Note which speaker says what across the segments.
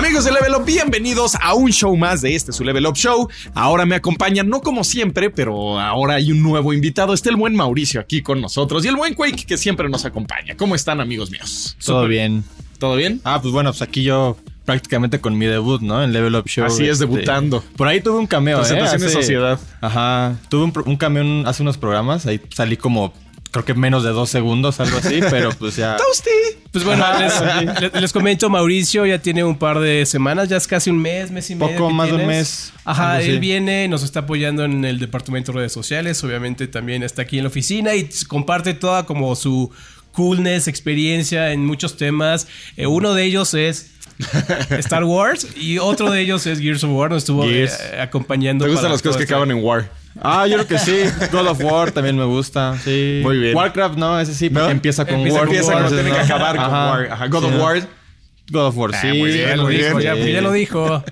Speaker 1: Amigos de Level Up, bienvenidos a un show más de este su Level Up Show. Ahora me acompañan, no como siempre, pero ahora hay un nuevo invitado. Está el buen Mauricio aquí con nosotros y el buen Quake que siempre nos acompaña. ¿Cómo están, amigos míos?
Speaker 2: Todo bien.
Speaker 1: ¿Todo bien?
Speaker 2: Ah, pues bueno, pues aquí yo prácticamente con mi debut, ¿no? En Level Up Show.
Speaker 1: Así es,
Speaker 2: este,
Speaker 1: debutando.
Speaker 2: Por ahí tuve un cameo, ¿eh?
Speaker 1: Presentación de
Speaker 2: Hace-
Speaker 1: sociedad.
Speaker 2: Ajá. Tuve un, un cameo hace unos programas. Ahí salí como, creo que menos de dos segundos, algo así. pero pues ya...
Speaker 1: Toasty.
Speaker 3: Pues bueno, les, les- les comento, Mauricio ya tiene un par de semanas, ya es casi un mes, mes y medio.
Speaker 2: Poco más de un mes,
Speaker 3: Ajá, él viene, nos está apoyando en el departamento de redes sociales, obviamente también está aquí en la oficina y comparte toda como su coolness, experiencia en muchos temas. Eh, uno de ellos es Star Wars y otro de ellos es Gears of War, nos estuvo eh, acompañando.
Speaker 1: ¿Te gustan las cosas que
Speaker 3: este-
Speaker 1: acaban en War?
Speaker 2: Ah, yo creo que sí. God of War también me gusta. Sí.
Speaker 1: Muy bien.
Speaker 2: Warcraft, no, ese sí, porque
Speaker 1: ¿No?
Speaker 2: empieza con
Speaker 3: Empieza
Speaker 2: War.
Speaker 3: con
Speaker 1: Empieza
Speaker 3: War,
Speaker 2: entonces
Speaker 1: tienen que acabar con
Speaker 2: Ajá.
Speaker 1: War. Ajá, God
Speaker 2: Sí,
Speaker 1: of
Speaker 2: ¿no?
Speaker 1: War.
Speaker 2: God of War,
Speaker 1: Ah,
Speaker 2: sí.
Speaker 1: muy bien,
Speaker 3: Ya lo
Speaker 1: muy
Speaker 3: dijo,
Speaker 1: bien.
Speaker 3: ya, lo dijo.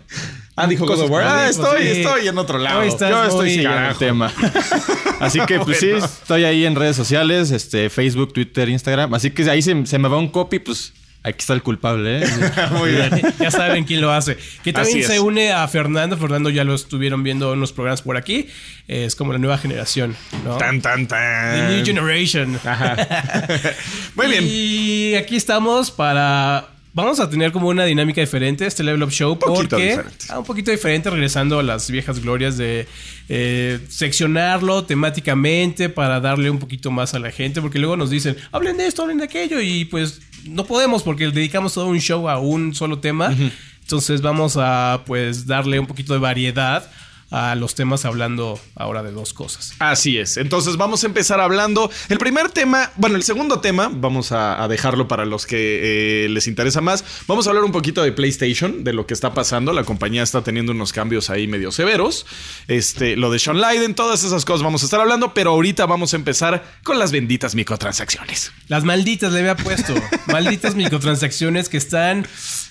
Speaker 1: Ah, dijo God of War. Ah, estoy,
Speaker 3: sí.
Speaker 1: estoy en otro lado.
Speaker 3: Hoy estás
Speaker 2: Yo estoy siguiendo el tema. Así que, pues sí, estoy ahí en redes sociales, este, Facebook, Twitter, Instagram. Así que ahí se, se me va un copy, pues aquí está el culpable, ¿eh?
Speaker 1: Muy bien.
Speaker 3: ya saben quién lo hace. Que también se une a Fernando. Fernando ya lo estuvieron viendo en unos programas por aquí. Es como la nueva generación, ¿no?
Speaker 1: Tan, tan,
Speaker 3: The New
Speaker 1: tan.
Speaker 3: Generation.
Speaker 1: Muy bien.
Speaker 3: Y aquí estamos para. Vamos a tener como una dinámica diferente este Level Up Show
Speaker 1: Poquito
Speaker 3: porque
Speaker 1: diferente.
Speaker 3: Ah, un poquito diferente regresando a las viejas glorias de eh, seccionarlo temáticamente para darle un poquito más a la gente porque luego nos dicen hablen de esto, hablen de aquello y pues no podemos porque le dedicamos todo un show a un solo tema. Entonces vamos a pues darle un poquito de variedad a los temas hablando ahora de dos cosas.
Speaker 1: Así es. Entonces vamos a empezar hablando. El primer tema, bueno, el segundo tema, vamos a, a dejarlo para los que eh, les interesa más. Vamos a hablar un poquito de PlayStation, de lo que está pasando. La compañía está teniendo unos cambios ahí medio severos. Este, lo de Sean Leiden, todas esas cosas vamos a estar hablando, pero ahorita vamos a empezar con las benditas microtransacciones.
Speaker 3: Las malditas le había puesto. malditas microtransacciones que están.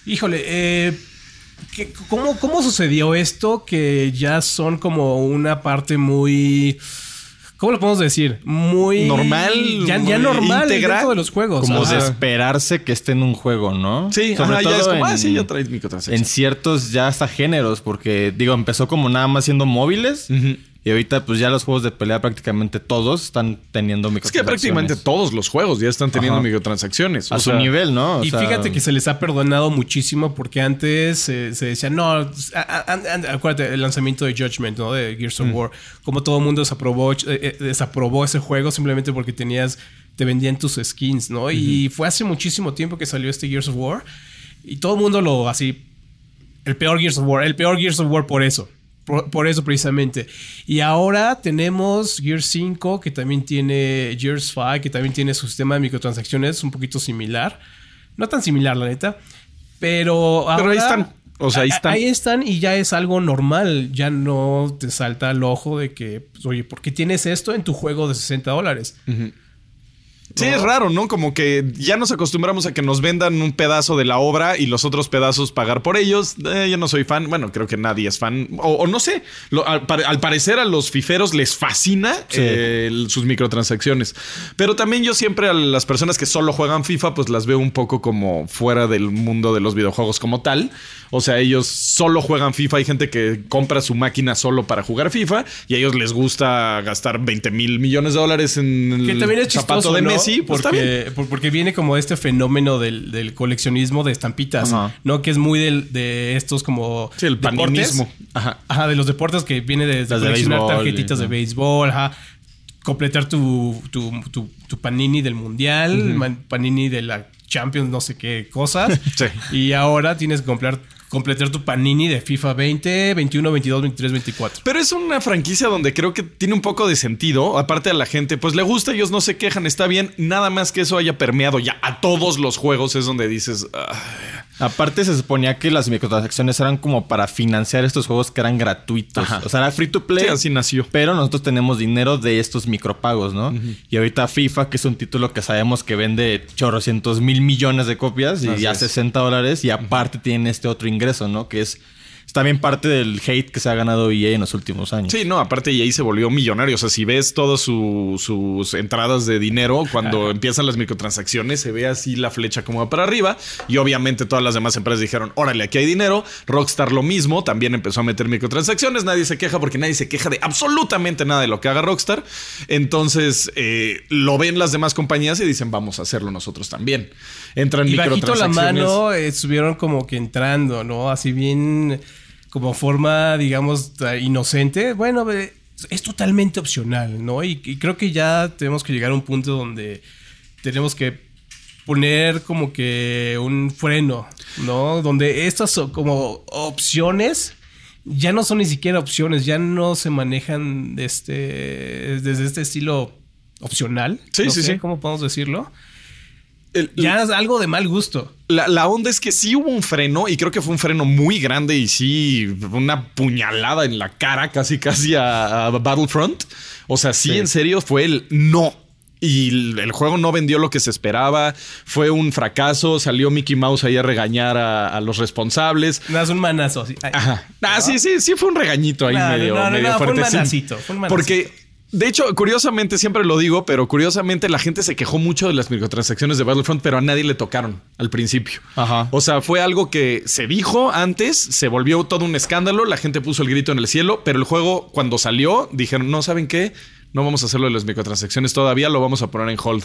Speaker 3: Híjole, eh. ¿Qué- cómo, ¿Cómo sucedió esto? Que ya son como una parte muy. ¿Cómo lo podemos decir? Muy.
Speaker 1: Normal,
Speaker 3: Ya,
Speaker 1: muy
Speaker 3: ya normal dentro de los juegos.
Speaker 2: Como
Speaker 3: Ajá.
Speaker 2: de esperarse que esté en un juego, ¿no?
Speaker 1: Sí,
Speaker 2: Sobre
Speaker 1: ajá, ya es
Speaker 2: todo
Speaker 1: como, ah,
Speaker 2: en-
Speaker 1: sí, ya traes
Speaker 2: en
Speaker 1: microtransacciones.
Speaker 2: ciertos ya hasta géneros, porque digo, empezó como nada más siendo móviles y ahorita pues ya los juegos de pelea prácticamente todos están teniendo
Speaker 1: Es que
Speaker 2: microtransacciones.
Speaker 1: prácticamente todos los juegos ya están teniendo
Speaker 2: Ajá.
Speaker 1: microtransacciones.
Speaker 2: a
Speaker 1: O
Speaker 2: su
Speaker 1: sea,
Speaker 2: nivel, ¿no? O
Speaker 3: y
Speaker 2: sea,
Speaker 3: fíjate que se les ha perdonado muchísimo porque antes eh, se decía, no, a- a- a- acuérdate, el lanzamiento de Judgment, ¿no? De Gears of War, como todo el mundo desaprobó, eh, eh, desaprobó ese juego simplemente porque tenías, te vendían tus skins, ¿no? Y fue hace muchísimo tiempo que salió este Gears of War y todo el mundo lo así, el peor Gears of War, el peor Gears of War por eso. Por, por eso precisamente. Y ahora tenemos Gears 5, que también tiene Gears 5, que también tiene su sistema de microtransacciones un poquito similar. No tan similar, la neta. Pero,
Speaker 1: Pero ahí
Speaker 3: ahora-
Speaker 1: están. O sea, ahí están.
Speaker 3: Ahí están y ya es algo normal. Ya no te salta al ojo de que, pues, oye, ¿por qué tienes esto en tu juego de 60 dólares?
Speaker 1: Sí, es raro, ¿no? Como que ya nos acostumbramos a que nos vendan un pedazo de la obra y los otros pedazos pagar por ellos. Eh, yo no soy fan. Bueno, creo que nadie es fan. O, o no sé. Lo- al, pare- al parecer a los fiferos les fascina
Speaker 2: Sí.
Speaker 1: eh, sus microtransacciones. Pero también yo siempre a las personas que solo juegan FIFA, pues las veo un poco como fuera del mundo de los videojuegos como tal. O sea, ellos solo juegan FIFA. Hay gente que compra su máquina solo para jugar FIFA y a ellos les gusta gastar 20 mil millones de dólares en
Speaker 3: Que
Speaker 1: el
Speaker 3: también es
Speaker 1: zapato
Speaker 3: chistoso,
Speaker 1: de
Speaker 3: ¿no?
Speaker 1: Messi. Pues está bien.
Speaker 3: porque, por- porque viene como este fenómeno del, del coleccionismo de estampitas,
Speaker 2: Ajá.
Speaker 3: ¿no? Que es muy del- de estos como
Speaker 1: Sí, el paninismo. Ajá.
Speaker 3: Ajá, de los deportes que viene desde
Speaker 2: de
Speaker 3: coleccionar
Speaker 2: béisbol,
Speaker 3: tarjetitas de béisbol, ajá. Completar tu, tu, tu- tu panini del mundial, panini de la Champions, no sé qué cosas.
Speaker 1: Sí.
Speaker 3: Y ahora tienes que comprar, completar tu panini de FIFA 20, 21, 22, 23, 24.
Speaker 1: Pero es una franquicia donde creo que tiene un poco de sentido. Aparte a la gente, pues le gusta, ellos no se quejan, está bien. Nada más que eso haya permeado ya a todos los juegos es donde dices, "Ah,
Speaker 2: Aparte se suponía que las microtransacciones eran como para financiar estos juegos que eran gratuitos.
Speaker 1: Ajá.
Speaker 2: O sea, era free to play.
Speaker 1: Sí, así nació.
Speaker 2: Pero nosotros tenemos dinero de estos micropagos, ¿no? Y ahorita FIFA, que es un título que sabemos que vende chorrocientos mil millones de copias y
Speaker 1: Así
Speaker 2: ya
Speaker 1: es.
Speaker 2: 60 dólares. Y aparte tienen este otro ingreso, ¿no? Que es es también parte del hate que se ha ganado EA en los últimos años.
Speaker 1: Sí, no, aparte EA se volvió millonario. O sea, si ves todas su- sus entradas de dinero, cuando empiezan las microtransacciones, se ve así la flecha como va para arriba. Y obviamente todas las demás empresas dijeron, órale, aquí hay dinero. Rockstar lo mismo, también empezó a meter microtransacciones. Nadie se queja porque nadie se queja de absolutamente nada de lo que haga Rockstar. Entonces, eh, lo ven las demás compañías y dicen, vamos a hacerlo nosotros también. Entran
Speaker 3: Y bajito la
Speaker 1: microtransacciones.
Speaker 3: mano eh, estuvieron como que entrando, ¿no? Así bien como forma, digamos, inocente. Bueno, es totalmente opcional, ¿no? Y, y creo que ya tenemos que llegar a un punto donde tenemos que poner como que un freno, ¿no? Donde estas son como opciones ya no son ni siquiera opciones, ya no se manejan de este, desde este estilo opcional.
Speaker 1: Sí,
Speaker 3: no
Speaker 1: sí,
Speaker 3: sé
Speaker 1: sí.
Speaker 3: ¿Cómo podemos decirlo?
Speaker 1: El-
Speaker 3: Ya es algo de mal gusto.
Speaker 1: La, la onda es que sí hubo un freno y creo que fue un freno muy grande y sí una puñalada en la cara casi casi a, a Battlefront. O sea, sí, en serio fue el no. Y el, el juego no vendió lo que se esperaba. Fue un fracaso. Salió Mickey Mouse ahí a regañar a, a los responsables.
Speaker 3: Nada, es un manazo. Ay,
Speaker 1: Ajá. Ah, sí, sí, sí fue un regañito ahí
Speaker 3: No, no,
Speaker 1: medio,
Speaker 3: no, no,
Speaker 1: medio
Speaker 3: no, fue un manacito, fue un manacito.
Speaker 1: Porque, de hecho, curiosamente, siempre lo digo, pero curiosamente la gente se quejó mucho de las microtransacciones de Battlefront, pero a nadie le tocaron al principio.
Speaker 2: Ajá.
Speaker 1: O sea, fue algo que se dijo antes, se volvió todo un escándalo, la gente puso el grito en el cielo, pero el juego cuando salió dijeron, no, ¿saben qué? No vamos a hacerlo de las microtransacciones todavía, lo vamos a poner en hold.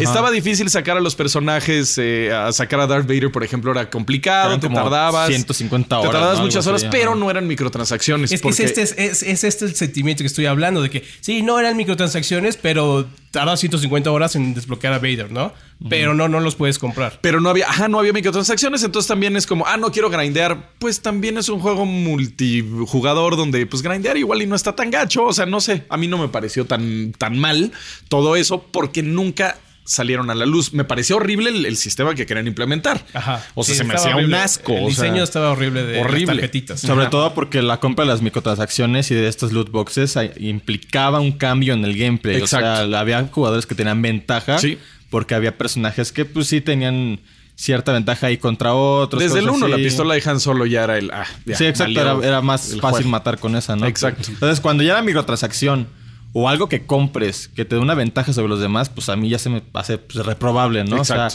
Speaker 1: Estaba difícil sacar a los personajes, eh, a sacar a Darth Vader, por ejemplo, era complicado, te
Speaker 2: como
Speaker 1: tardabas.
Speaker 2: 150
Speaker 1: Te
Speaker 2: horas,
Speaker 1: tardabas
Speaker 2: ¿no? Algo
Speaker 1: muchas horas,
Speaker 2: así,
Speaker 1: pero
Speaker 2: ajá.
Speaker 1: no eran microtransacciones.
Speaker 3: Es que es
Speaker 1: porque-
Speaker 3: este, es, es- es este el sentimiento que estoy hablando, de que sí, no eran microtransacciones, pero tardas 150 horas en desbloquear a Vader, ¿no? Pero no, no los puedes comprar.
Speaker 1: Pero no había, ajá, no había microtransacciones, entonces también es como, ah, no quiero grindear. Pues también es un juego multijugador donde, pues, grindear igual y no está tan gacho. O sea, no sé, a mí no me pareció tan, tan mal todo eso porque nunca salieron a la luz. Me pareció horrible el, el sistema que querían implementar.
Speaker 3: Ajá.
Speaker 1: O sea,
Speaker 3: Sí,
Speaker 1: se me hacía un asco.
Speaker 3: El
Speaker 1: o sea,
Speaker 3: diseño estaba horrible de
Speaker 1: horrible.
Speaker 3: las tarjetitas.
Speaker 2: Sobre
Speaker 1: Ajá.
Speaker 2: todo porque la compra de las microtransacciones y de estos loot boxes implicaba un cambio en el gameplay. O
Speaker 1: Exacto.
Speaker 2: sea, había jugadores que tenían ventaja
Speaker 1: Sí.
Speaker 2: porque había personajes que pues sí tenían cierta ventaja ahí contra otros.
Speaker 1: Desde el
Speaker 2: cosas
Speaker 1: 1, la pistola de Han Solo ya era el. Ah, ya,
Speaker 2: sí, exacto. Era, era más fácil
Speaker 1: juego.
Speaker 2: matar con esa, ¿no?
Speaker 1: Exacto.
Speaker 2: Entonces, cuando ya era microtransacción o algo que compres que te dé una ventaja sobre los demás, pues a mí ya se me hace pues, reprobable, ¿no? O sea,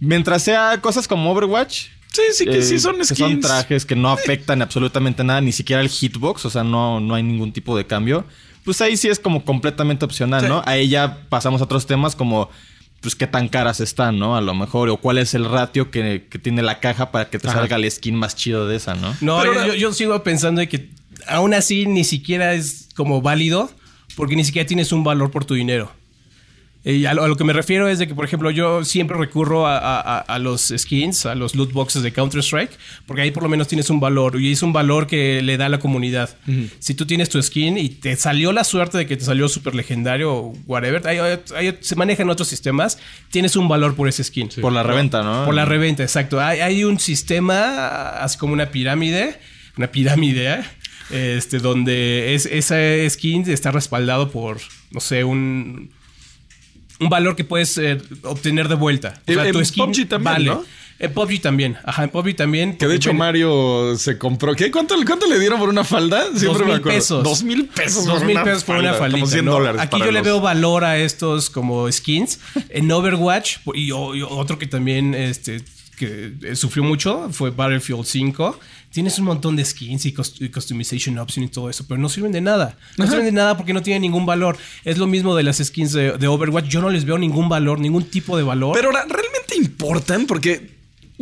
Speaker 2: mientras sea cosas como Overwatch.
Speaker 1: Sí, sí, que
Speaker 2: eh,
Speaker 1: sí son
Speaker 2: que
Speaker 1: skins.
Speaker 2: son trajes que no afectan absolutamente nada, ni siquiera el hitbox, o sea, no, no hay ningún tipo de cambio. Pues ahí sí es como completamente opcional,
Speaker 1: Sí.
Speaker 2: ¿no? Ahí ya pasamos a otros temas como, pues, qué tan caras están, ¿no? A lo mejor, o cuál es el ratio que, que tiene la caja para que te
Speaker 1: Ajá.
Speaker 2: salga el skin más chido de esa, ¿no?
Speaker 3: No,
Speaker 1: Pero
Speaker 3: yo,
Speaker 1: ahora-
Speaker 3: yo- yo sigo pensando de que aún así ni siquiera es como válido porque ni siquiera tienes un valor por tu dinero. Y a, lo, a lo que me refiero es de que, por ejemplo, yo siempre recurro a, a- a- a los skins, a los loot boxes de Counter-Strike, porque ahí por lo menos tienes un valor y es un valor que le da a la comunidad. Si tú tienes tu skin y te salió la suerte de que te salió super legendario o whatever, ahí se manejan otros sistemas, tienes un valor por ese skin.
Speaker 2: Por la reventa, ¿no?
Speaker 3: Por la reventa, exacto. Hay, hay un sistema, así como una pirámide, una pirámide, ¿eh? Este, donde es, esa skin está respaldado por, no sé, un, un valor que puedes eh, obtener de vuelta. O sea,
Speaker 1: en
Speaker 3: tu skin
Speaker 1: PUBG también,
Speaker 3: vale.
Speaker 1: ¿no?
Speaker 3: En PUBG también. Ajá, en PUBG también.
Speaker 1: Que de hecho Mario se compró. ¿Qué? ¿Cuánto, cuánto le dieron por una falda? Siempre
Speaker 3: Dos
Speaker 1: me
Speaker 3: mil
Speaker 1: acuerdo.
Speaker 3: pesos.
Speaker 1: Dos mil pesos.
Speaker 3: Dos mil pesos por una
Speaker 1: falda. Como 100
Speaker 3: ¿no?
Speaker 1: dólares.
Speaker 3: Aquí yo le veo valor a estos como skins. En Overwatch, y otro que también este, que eh, sufrió mucho fue Battlefield 5. Tienes un montón de skins y, cost- y customization options y todo eso, pero no sirven de nada. No sirven de nada porque no tienen ningún valor. Es lo mismo de las skins de, de Overwatch. Yo no les veo ningún valor, ningún tipo de valor.
Speaker 1: Pero ahora, ¿realmente importan? Porque.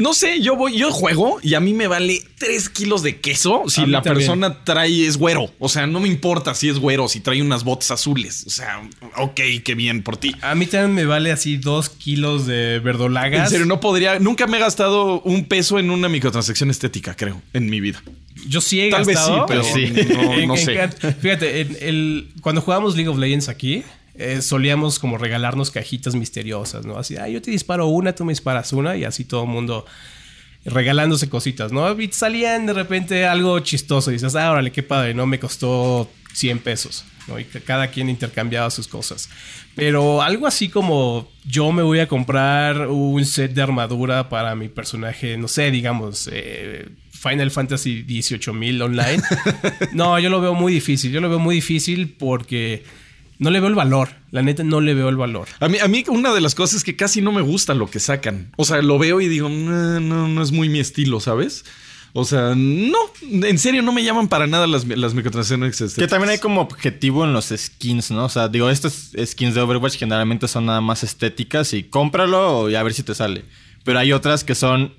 Speaker 1: No sé, yo voy, yo juego y a mí me vale 3 kilos de queso si la
Speaker 3: también.
Speaker 1: persona trae es güero. O sea, no me importa si es güero, si trae unas botas azules. O sea, ok, qué bien por ti.
Speaker 3: a mí también me vale así dos kilos de verdolagas.
Speaker 1: En serio, no podría. Nunca me he gastado un peso en una microtransacción estética, creo, en mi vida.
Speaker 3: Yo sí he
Speaker 1: Tal vez
Speaker 3: gastado.
Speaker 1: sí, pero
Speaker 2: sí.
Speaker 1: no,
Speaker 3: En-
Speaker 1: no
Speaker 3: en-
Speaker 1: sé.
Speaker 3: fíjate, en el, cuando jugábamos League of Legends aquí, eh, solíamos como regalarnos cajitas misteriosas, ¿no? Así, ah, yo te disparo una, tú me disparas una, y así todo el mundo regalándose cositas, ¿no? Y salían de repente algo chistoso y dices, ah, órale, qué padre, ¿no? Me costó 100 pesos, ¿no? Y cada quien intercambiaba sus cosas. Pero algo así como yo me voy a comprar un set de armadura para mi personaje, no sé, digamos, eh, Final Fantasy 18.000 online. no, yo lo veo muy difícil. Yo lo veo muy difícil porque no le veo el valor. La neta, no le veo el valor.
Speaker 1: A mí, a mí una de las cosas es que casi no me gusta lo que sacan. O sea, lo veo y digo, no, no, no es muy mi estilo, ¿sabes? O sea, no, en serio no me llaman para nada las, las microtransacciones. Este.
Speaker 2: Que también hay como objetivo en los skins, ¿no? O sea, digo, estas skins de Overwatch generalmente son nada más estéticas y cómpralo y a ver si te sale. Pero hay otras que son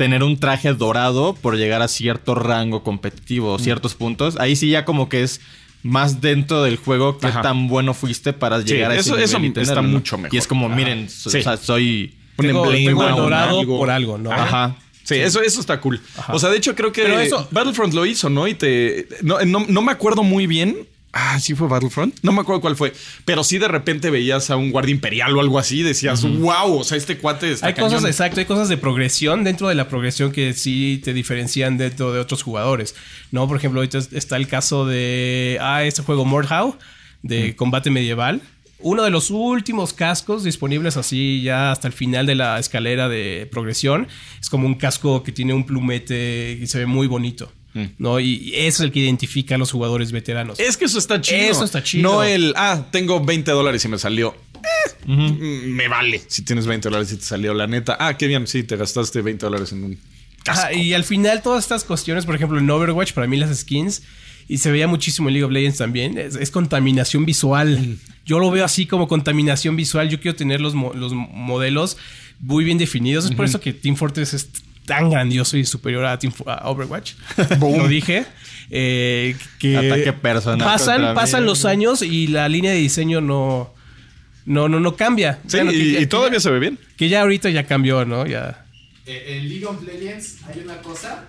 Speaker 2: tener un traje dorado por llegar a cierto rango competitivo,
Speaker 1: Mm.
Speaker 2: ciertos puntos. Ahí sí ya como que es más dentro del juego qué
Speaker 1: Ajá.
Speaker 2: tan bueno fuiste para llegar a
Speaker 1: eso-
Speaker 2: ese
Speaker 1: eso
Speaker 2: nivel y
Speaker 1: está mucho mejor.
Speaker 2: Y es como,
Speaker 1: Ajá.
Speaker 2: miren, so-
Speaker 1: Sí.
Speaker 2: o sea, soy...
Speaker 1: Un emblema,
Speaker 3: dorado
Speaker 1: algo.
Speaker 3: por algo, ¿no?
Speaker 2: Ajá.
Speaker 1: Sí, Eso, eso está cool. O sea, de hecho, creo que
Speaker 3: Pero eso-
Speaker 1: Battlefront lo hizo, ¿no? Y te. No, no, no me acuerdo muy bien. Ah, sí fue Battlefront. No me acuerdo cuál fue. Pero sí de repente veías a un guardia imperial o algo así y decías, wow, o sea, este cuate está
Speaker 3: Hay cosas,
Speaker 1: cañón".
Speaker 3: exacto, hay cosas de progresión dentro de la progresión que sí te diferencian dentro de otros jugadores. ¿No? Por ejemplo, ahorita está el caso de. Ah, este juego Mordhau, de combate medieval. Uno de los últimos cascos disponibles así ya hasta el final de la escalera de progresión. Es como un casco que tiene un plumete y se ve muy bonito. ¿No? Y eso es el que identifica a los jugadores veteranos.
Speaker 1: Es que eso está chido.
Speaker 3: Eso está chido.
Speaker 1: No el, ah, tengo 20 dólares y me salió. Eh, mm, Me vale si tienes 20 dólares y te salió la neta. Ah, qué bien, sí, te gastaste 20 dólares en un.
Speaker 3: Ajá, y al final todas estas cuestiones, por ejemplo, en Overwatch, para mí las skins, y se veía muchísimo en League of Legends también, es, es contaminación visual. Yo lo veo así como contaminación visual. Yo quiero tener los, mo- los modelos muy bien definidos. Es por eso que Team Fortress es tan grandioso y superior a, Team, Fo- a Overwatch. lo dije. Eh, que
Speaker 2: Ataque personal
Speaker 3: Pasan,
Speaker 2: mí.
Speaker 3: pasan los años y la línea de diseño no, no, no, no cambia.
Speaker 1: Sí,
Speaker 3: Bueno, que
Speaker 1: y,
Speaker 3: ya-
Speaker 1: y todavía se ve bien.
Speaker 3: Que ya ahorita ya cambió, ¿no? Ya.
Speaker 4: Eh, en League of Legends hay una cosa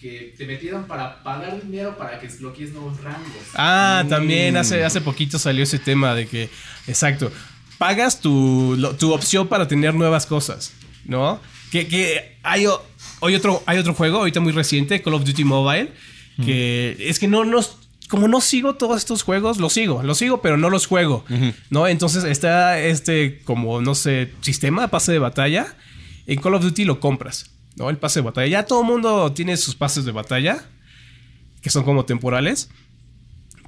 Speaker 4: que te metieron para pagar dinero para que desbloquees nuevos rangos.
Speaker 3: Ah, también hace, hace poquito salió ese tema de que, exacto, pagas tu, lo- tu opción para tener nuevas cosas, ¿no? Que, que hay, hoy otro, hay otro juego, ahorita muy reciente, Call of Duty Mobile, que es que no, no, como no sigo todos estos juegos, los sigo, los sigo, pero no los juego, ¿no? Entonces está este, como, no sé, sistema, pase de batalla, en Call of Duty lo compras, ¿no? El pase de batalla. Ya todo el mundo tiene sus pases de batalla, que son como temporales.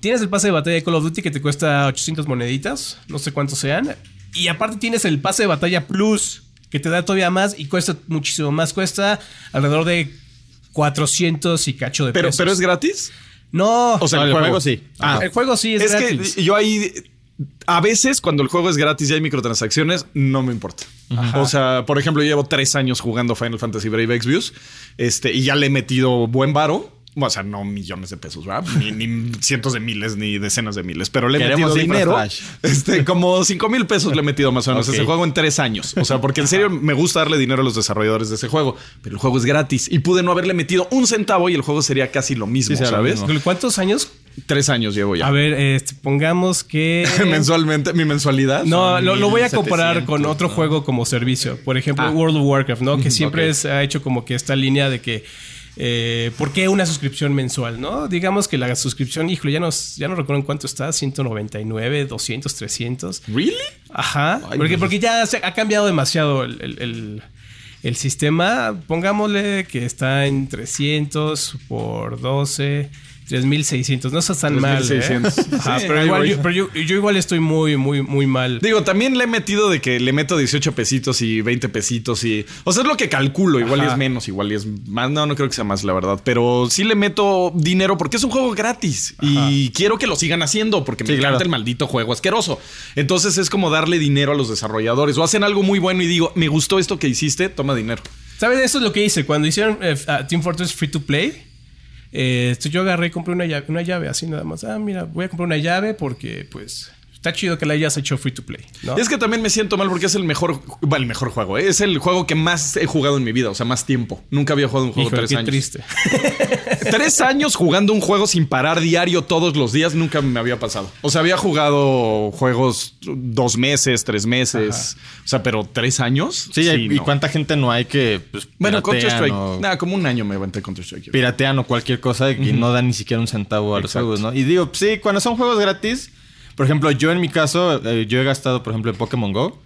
Speaker 3: Tienes el pase de batalla de Call of Duty que te cuesta 800 moneditas, no sé cuántos sean. Y aparte tienes el pase de batalla Plus, que te da todavía más y cuesta muchísimo más. Cuesta alrededor de 400 y cacho de
Speaker 1: Pero,
Speaker 3: pesos.
Speaker 1: pero es gratis.
Speaker 3: No,
Speaker 1: O sea,
Speaker 2: No,
Speaker 1: el,
Speaker 2: el
Speaker 1: juego.
Speaker 2: juego sí.
Speaker 1: Ah,
Speaker 3: el juego sí es,
Speaker 1: es
Speaker 3: gratis.
Speaker 1: que yo ahí. A veces, cuando el juego es gratis y hay microtransacciones, no me importa. O sea, por ejemplo, yo llevo tres años jugando Final Fantasy Brave Exvius este, y ya le he metido buen varo. O sea, no millones de pesos, ¿verdad? Ni, ni cientos de miles, ni decenas de miles. Pero le he
Speaker 2: Queremos
Speaker 1: metido dinero. Este, como cinco mil pesos le he metido más o menos a ese juego en tres años. O sea, porque en serio me gusta darle dinero a los desarrolladores de ese juego. Pero el juego es gratis y pude no haberle metido un centavo y el juego sería casi lo mismo,
Speaker 2: Sí, será lo
Speaker 1: ¿sabes?
Speaker 2: mismo.
Speaker 3: ¿Cuántos años?
Speaker 1: Tres años llevo ya.
Speaker 3: A ver, este, pongamos que...
Speaker 1: Mensualmente, mi mensualidad.
Speaker 3: No, lo, lo voy a comparar
Speaker 2: 1700,
Speaker 3: con otro
Speaker 2: ¿no?
Speaker 3: juego como servicio. Por ejemplo,
Speaker 1: Ah.
Speaker 3: World of Warcraft, ¿no? Que siempre es- ha hecho como que esta línea de que. Eh, ¿Por qué una suscripción mensual, no? Digamos que la suscripción, híjole, ya no, ya no recuerdo en cuánto está, 199, 200, 300.
Speaker 1: ¿Really?
Speaker 3: Ajá.
Speaker 1: Ay,
Speaker 3: porque, porque ya se ha cambiado demasiado el, el- el- el sistema. Pongámosle que está en 300 por 12. 3600, no está tan mal. ¿eh?
Speaker 1: 3600.
Speaker 3: Ajá,
Speaker 1: Sí,
Speaker 3: pero,
Speaker 1: ahí
Speaker 3: igual, yo, pero yo- yo igual estoy muy, muy, muy mal.
Speaker 1: Digo, también le he metido de que le meto 18 pesitos y 20 pesitos y... O sea, es lo que calculo. Igual y es menos, igual y es más. No, no creo que sea más, la verdad. Pero sí le meto dinero porque es un juego gratis. Y quiero que lo sigan haciendo porque me encanta
Speaker 2: claro.
Speaker 1: el maldito juego asqueroso. Entonces es como darle dinero a los desarrolladores. O hacen algo muy bueno y digo, me gustó esto que hiciste, toma dinero.
Speaker 3: ¿Sabes? Eso es lo que hice. Cuando hicieron eh, Team Fortress Free to Play, eh, yo agarré y compré una llave, una llave así nada más. Ah, mira, voy a comprar una llave porque, pues, está chido que la hayas hecho Free to Play. ¿no?
Speaker 1: Es que también me siento mal porque es el mejor, bueno, el mejor juego. ¿eh? Es el juego que más he jugado en mi vida, o sea, más tiempo. Nunca había jugado un juego
Speaker 3: Híjole,
Speaker 1: tres
Speaker 3: qué
Speaker 1: años.
Speaker 3: triste.
Speaker 1: Tres años jugando un juego sin parar diario todos los días nunca me había pasado. O sea, había jugado juegos dos meses, tres meses. O sea, pero tres años.
Speaker 2: Sí, y
Speaker 1: no.
Speaker 2: cuánta gente no hay que pues,
Speaker 1: Bueno,
Speaker 2: piratean
Speaker 1: Counter-Strike.
Speaker 2: o-
Speaker 1: Nada, como un año me aventé Counter-Strike.
Speaker 2: piratean o cualquier cosa y no dan ni siquiera un centavo a los juegos, ¿no? Y digo, sí, cuando son juegos gratis, por ejemplo, yo en mi caso, eh, yo he gastado, por ejemplo, en Pokémon Go,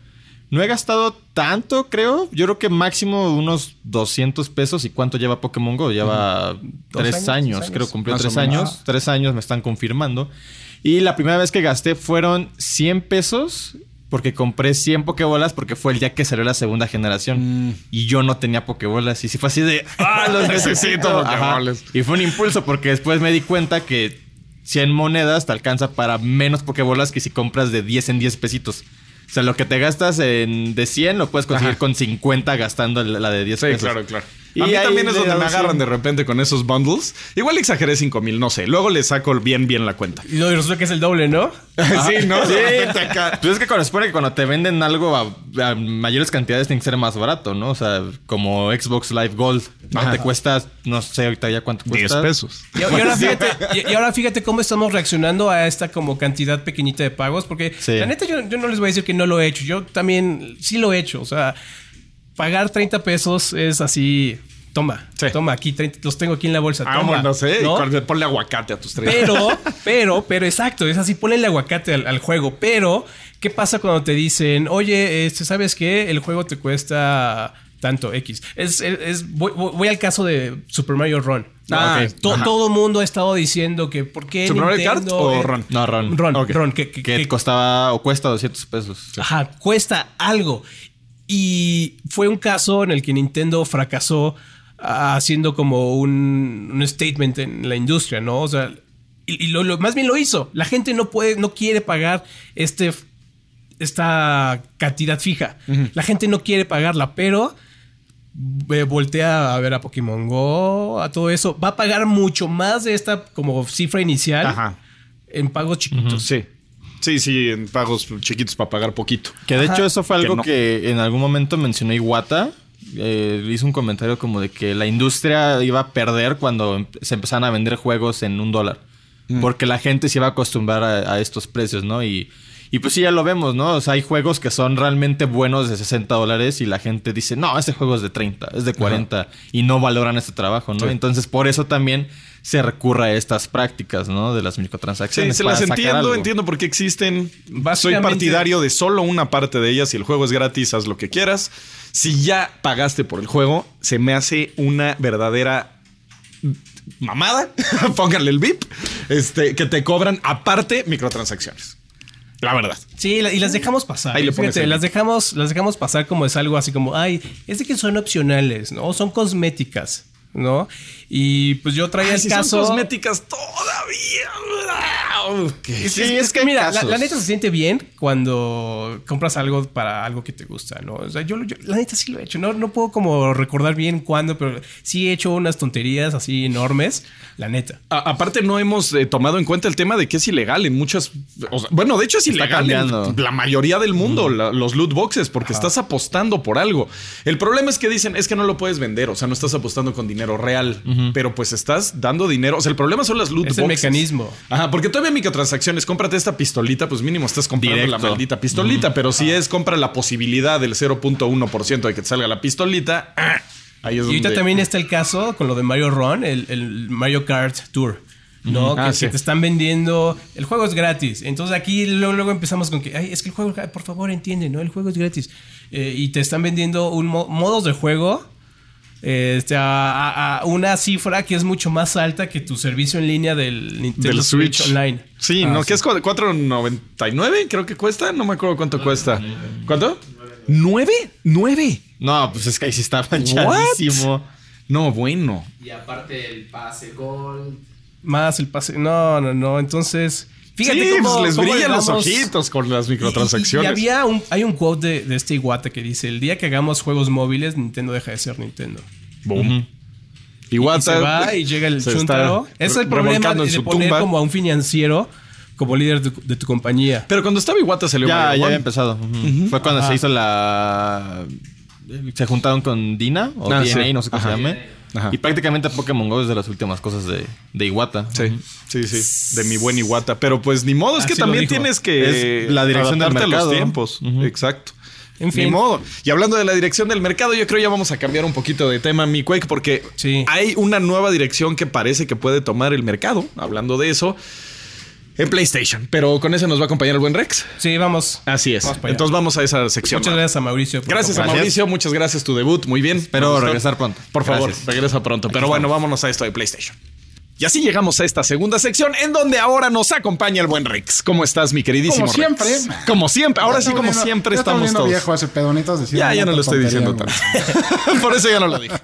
Speaker 2: No he gastado tanto, creo. Yo creo que máximo unos 200 pesos. ¿Y cuánto lleva Pokémon Go? Lleva tres
Speaker 3: años,
Speaker 2: años, creo. Cumplió tres años. Tres años me están confirmando. Y la primera vez que gasté fueron 100 pesos. Porque compré 100 Pokébolas porque fue el día que salió la segunda generación.
Speaker 1: Mm.
Speaker 2: Y yo no tenía Pokébolas. Y sí fue así de... ¡Ah, los
Speaker 1: Necesito
Speaker 2: necesito! Ajá.
Speaker 1: Pokébolas.
Speaker 2: Y fue un impulso porque después me di cuenta que 100 monedas te alcanza para menos Pokébolas que si compras de 10 en 10 pesitos. O sea, lo que te gastas en de 100 lo puedes conseguir
Speaker 1: Ajá.
Speaker 2: con 50 gastando la de 10
Speaker 1: Sí,
Speaker 2: pesos.
Speaker 1: claro, claro.
Speaker 2: Y
Speaker 1: a mí también es donde me agarran de repente con esos bundles. Igual exageré 5 mil, no sé. Luego le saco bien, bien la cuenta.
Speaker 3: Y resulta que es el doble, ¿no?
Speaker 1: sí, ¿no?
Speaker 2: Sí. Pues es que cuando supone que cuando te venden algo a, a mayores cantidades tiene que ser más barato, ¿no? O sea, como Xbox Live Gold. Te cuesta, no sé ahorita ya cuánto
Speaker 1: 10
Speaker 2: cuesta.
Speaker 1: pesos.
Speaker 3: Y, y ahora fíjate, y, y ahora fíjate cómo estamos reaccionando a esta como cantidad pequeñita de pagos, porque
Speaker 2: Sí.
Speaker 3: la neta yo, yo no les voy a decir que no lo he hecho, yo también sí lo he hecho, o sea, pagar 30 pesos es así, toma,
Speaker 1: Sí.
Speaker 3: toma aquí, 30 los tengo aquí en la bolsa, toma,
Speaker 1: Vámonos, ¿eh?
Speaker 3: ¿no?
Speaker 1: Y Ponle aguacate a tus tres.
Speaker 3: Pero, pero, pero exacto, es así, ponle el aguacate al, al juego. Pero, ¿qué pasa cuando te dicen, oye, este, ¿sabes qué? El juego te cuesta tanto X. Es, es- es- voy, al caso de Super Mario Run.
Speaker 1: Ah.
Speaker 3: To-. Todo el mundo ha estado diciendo que ¿por qué
Speaker 1: ¿Super Mario Kart o
Speaker 3: eh,
Speaker 1: Ron?
Speaker 2: No, Ron.
Speaker 3: Ron,
Speaker 1: Ok.
Speaker 3: Ron, que, que-
Speaker 2: Que
Speaker 3: que-
Speaker 2: costaba o cuesta 200 pesos.
Speaker 3: Ajá, cuesta algo. Y fue un caso en el que Nintendo fracasó ah, haciendo como un, un statement en la industria, ¿no? O sea, y, y lo, lo- más bien lo hizo. La gente no puede, no quiere pagar este, esta cantidad fija. La gente no quiere pagarla, pero voltea a ver a Pokémon Go, a todo eso. Va a pagar mucho más de esta como cifra inicial
Speaker 1: Ajá.
Speaker 3: en pagos chiquitos.
Speaker 1: Sí. Sí, sí, en pagos chiquitos para pagar poquito.
Speaker 2: Que de
Speaker 3: Ajá.
Speaker 2: hecho eso fue
Speaker 1: Que
Speaker 2: algo
Speaker 1: no.
Speaker 2: que en algún momento mencionó Iwata. Eh, hizo un comentario como de que la industria iba a perder cuando em- se empezaban a vender juegos en un dólar.
Speaker 1: Mm.
Speaker 2: Porque la gente se iba a acostumbrar a, a estos precios, ¿no? Y, y pues sí, ya lo vemos, ¿no? O sea, hay juegos que son realmente buenos de 60 dólares y la gente dice, no, este juego es de 30, es de 40 y no valoran este trabajo, ¿no?
Speaker 1: Sí.
Speaker 2: Entonces por eso también se recurre a estas prácticas, ¿no? De las
Speaker 1: Sí,
Speaker 2: microtransacciones.
Speaker 1: se las entiendo,
Speaker 2: algo.
Speaker 1: entiendo por qué existen. Soy partidario de solo una parte de ellas. Si el juego es gratis, haz lo que quieras. Si ya pagaste por el juego, se me hace una verdadera mamada. Pónganle el VIP. Este, que te cobran aparte microtransacciones. La verdad.
Speaker 3: Sí, y las dejamos pasar.
Speaker 1: Ahí
Speaker 3: Fíjate, las dejamos, las dejamos pasar como es algo así como, ay, es de que son opcionales, ¿no? Son cosméticas, ¿no? Y pues yo traía
Speaker 1: Ay,
Speaker 3: el
Speaker 1: si
Speaker 3: caso.
Speaker 1: son cosméticas todavía.
Speaker 2: Sí,
Speaker 3: es-
Speaker 2: es
Speaker 3: es
Speaker 2: que
Speaker 3: mira, la, neta se siente bien cuando compras algo para algo que te gusta, ¿no? O sea, yo, yo- la neta sí lo he hecho. No, no puedo como recordar bien cuándo, pero sí he hecho unas tonterías así enormes, la neta.
Speaker 1: A- aparte, no hemos eh, tomado en cuenta el tema de que es ilegal en muchas. o sea, bueno, de hecho, es
Speaker 2: Está
Speaker 1: ilegal
Speaker 2: cambiando.
Speaker 1: en la mayoría del mundo, la- los loot boxes, porque estás apostando por algo. El problema es que dicen es que no lo puedes vender, o sea, no estás apostando con dinero real, pero pues estás dando dinero. O sea, el problema son las loot
Speaker 3: Es el mecanismo.
Speaker 1: Ajá, porque todavía microtransacciones, cómprate esta pistolita, pues mínimo estás comprando
Speaker 2: Directo.
Speaker 1: la maldita pistolita, pero si es compra la posibilidad del 0.1% de que te salga la pistolita, ah, ahí es
Speaker 3: Y ahorita
Speaker 1: donde-
Speaker 3: también está el caso con lo de Mario Run, el, el Mario Kart Tour. ¿no?
Speaker 1: Ah,
Speaker 3: que,
Speaker 1: sí.
Speaker 3: que te están vendiendo. El juego es gratis. Entonces aquí luego, luego empezamos con que, ay, es que el juego, por favor, entiende, ¿no? El juego es gratis. Eh, y te están vendiendo un mo- modos de juego. Este, a, a- a una cifra que es mucho más alta que tu servicio en línea del Nintendo
Speaker 1: del
Speaker 3: Switch.
Speaker 1: Switch
Speaker 3: Online.
Speaker 1: Sí,
Speaker 3: Ah,
Speaker 1: no, que es cu- 4.99, creo que cuesta. No me acuerdo cuánto cuesta. ¿Cuánto? ¿Nueve? ¿Nueve?
Speaker 2: No, pues es que ahí sí está manchadísimo.
Speaker 1: No, bueno.
Speaker 4: Y aparte el pase gol.
Speaker 3: Más el pase. No, no, no. Entonces, fíjate
Speaker 1: sí,
Speaker 3: cómo,
Speaker 1: pues les
Speaker 3: cómo
Speaker 1: brillan los ojitos con las
Speaker 3: Y- y-
Speaker 1: microtransacciones.
Speaker 3: Y, había un, hay un quote de, de este Iwata que dice: El día que hagamos juegos móviles, Nintendo deja de ser Nintendo.
Speaker 1: Boom.
Speaker 3: Y
Speaker 1: Iwata
Speaker 3: se va y llega el chuntaro. es el problema de, poner
Speaker 1: tumba.
Speaker 3: como a un financiero como líder de, tu- de tu compañía.
Speaker 1: Pero cuando estaba Iwata salió
Speaker 2: Ya,
Speaker 1: Mario
Speaker 2: ya
Speaker 1: One.
Speaker 2: había empezado. Fue cuando
Speaker 3: Ajá.
Speaker 2: se hizo la. Se juntaron con Dina o
Speaker 1: Ah,
Speaker 2: DNA,
Speaker 1: sí.
Speaker 2: no sé cómo
Speaker 1: Ajá.
Speaker 2: se llame.
Speaker 1: Ajá.
Speaker 2: Y prácticamente Pokémon Go es de las últimas cosas de, de Iwata.
Speaker 1: Sí, sí, sí. De mi buen Iwata. Pero pues ni modo, es que
Speaker 3: Así lo
Speaker 1: también
Speaker 3: dijo.
Speaker 1: tienes que
Speaker 2: Es la dirección del
Speaker 1: adaptarte a
Speaker 2: mercado.
Speaker 1: los tiempos. Exacto.
Speaker 3: En fin.
Speaker 1: Ni modo. Y hablando de la dirección del mercado, yo creo ya vamos a cambiar un poquito de tema, mi Quake, porque
Speaker 3: Sí.
Speaker 1: hay una nueva dirección que parece que puede tomar el mercado. Hablando de eso. En PlayStation. Pero con ese nos va a acompañar el buen Rex.
Speaker 3: Sí, vamos.
Speaker 1: Así es.
Speaker 3: Vamos.
Speaker 1: Entonces vamos a esa sección.
Speaker 3: Muchas gracias a Mauricio.
Speaker 1: Gracias a. Mauricio, muchas gracias tu debut, muy bien.
Speaker 2: Espero regresar pronto.
Speaker 1: Por favor,
Speaker 2: Gracias.
Speaker 1: regresa pronto. Pero bueno, vámonos a esto de PlayStation. Y así llegamos a esta segunda sección en donde ahora nos acompaña el buen Rex. ¿Cómo estás, mi queridísimo
Speaker 5: Como siempre.
Speaker 1: Rex? Como siempre. Ahora
Speaker 5: Ya
Speaker 1: sí, como
Speaker 5: viendo-
Speaker 1: siempre estamos todos.
Speaker 5: viejo ese pedonitos diciendo
Speaker 1: Ya, ya no lo estoy diciendo tanto. Por eso ya no lo dije.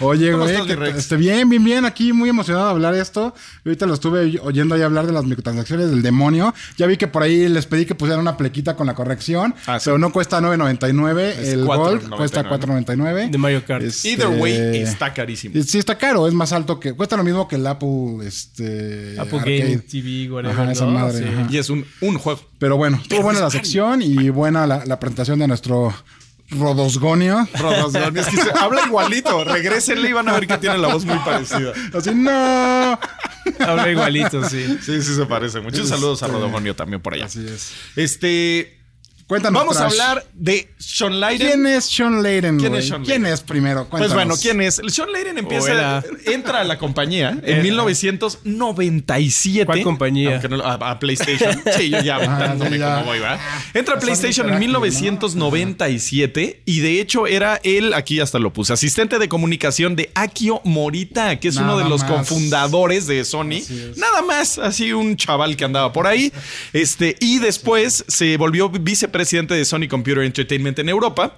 Speaker 5: Oye,
Speaker 1: ¿Cómo
Speaker 5: güey, este, bien, bien, bien. Aquí muy emocionado de hablar esto. Ahorita lo estuve oy- oyendo ahí hablar de las microtransacciones del demonio. Ya vi que por ahí les pedí que pusieran una plequita con la corrección.
Speaker 1: Ah, sí.
Speaker 5: Pero no cuesta 9.99
Speaker 1: Es
Speaker 5: el Gold,
Speaker 1: 4.99.
Speaker 5: cuesta 4.99.
Speaker 3: De Mario Kart.
Speaker 5: Este,
Speaker 1: Either way, está carísimo.
Speaker 5: Sí, está caro, es más alto que. Cuesta lo mismo que el Apple, este.
Speaker 3: Apple
Speaker 5: Arcade.
Speaker 3: Game TV, whatever.
Speaker 5: Ajá, esa
Speaker 3: ¿no?
Speaker 5: madre,
Speaker 3: Sí.
Speaker 5: ajá.
Speaker 1: Y es un, un juego.
Speaker 5: Pero bueno, estuvo buena la sección y buena la, la presentación de nuestro Rodosgonio.
Speaker 1: Rodosgon, es que se- habla igualito. Regrésenle y van a ver que tiene la voz muy parecida.
Speaker 5: Así, no.
Speaker 3: Habla igualito, sí.
Speaker 1: Sí, sí se parece. Muchos saludos a Rodogonio también por allá.
Speaker 5: Así es.
Speaker 1: Este.
Speaker 5: Cuéntanos.
Speaker 1: Vamos a hablar de Sean Layden.
Speaker 5: ¿Quién es Sean Layden?
Speaker 1: ¿Quién es Sean
Speaker 5: ¿Quién es primero?
Speaker 1: Pues bueno, ¿quién es? Sean Layden empieza, entra a la compañía en 1997.
Speaker 3: ¿Cuál compañía?
Speaker 1: No a, a PlayStation. Sí, yo ya aventándome
Speaker 5: ya.
Speaker 1: como voy, ¿va? Entra a PlayStation en
Speaker 5: Interactive, ¿no?
Speaker 1: 1997 y de hecho era él, aquí hasta lo puse, asistente de comunicación de Akio Morita, que es uno de los
Speaker 5: más.
Speaker 1: cofundadores de Sony. Nada más, así un chaval que andaba por ahí. Este, y después se volvió vicepresidente de Sony Computer Entertainment en Europa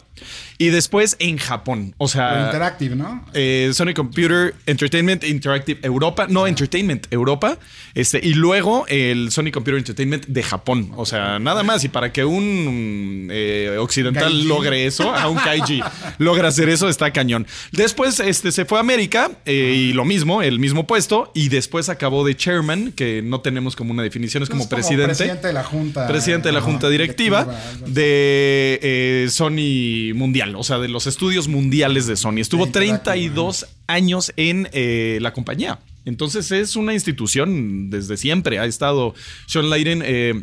Speaker 1: y después en Japón. O
Speaker 5: O
Speaker 1: sea,
Speaker 5: Interactive, ¿no?
Speaker 1: eh, Sony Computer Entertainment Interactive Europa, no Entertainment Europa, este y luego el Sony Computer Entertainment de Japón, o sea, nada más y para que un eh, occidental
Speaker 5: Kaiji.
Speaker 1: logre eso, a un kaiji logra hacer eso está cañón. Después este se fue a América eh, y lo mismo, el mismo puesto y después acabó de chairman, que no tenemos como una definición, es como
Speaker 5: Es
Speaker 1: presidente.
Speaker 5: presidente de la junta.
Speaker 1: Presidente de la Junta Directiva de eh, Sony Mundial, o sea, de los estudios mundiales de Sony. Estuvo
Speaker 5: De Interactive,
Speaker 1: 32 años en eh, la compañía. Entonces es una institución desde siempre. Ha estado Sean Layden. eh,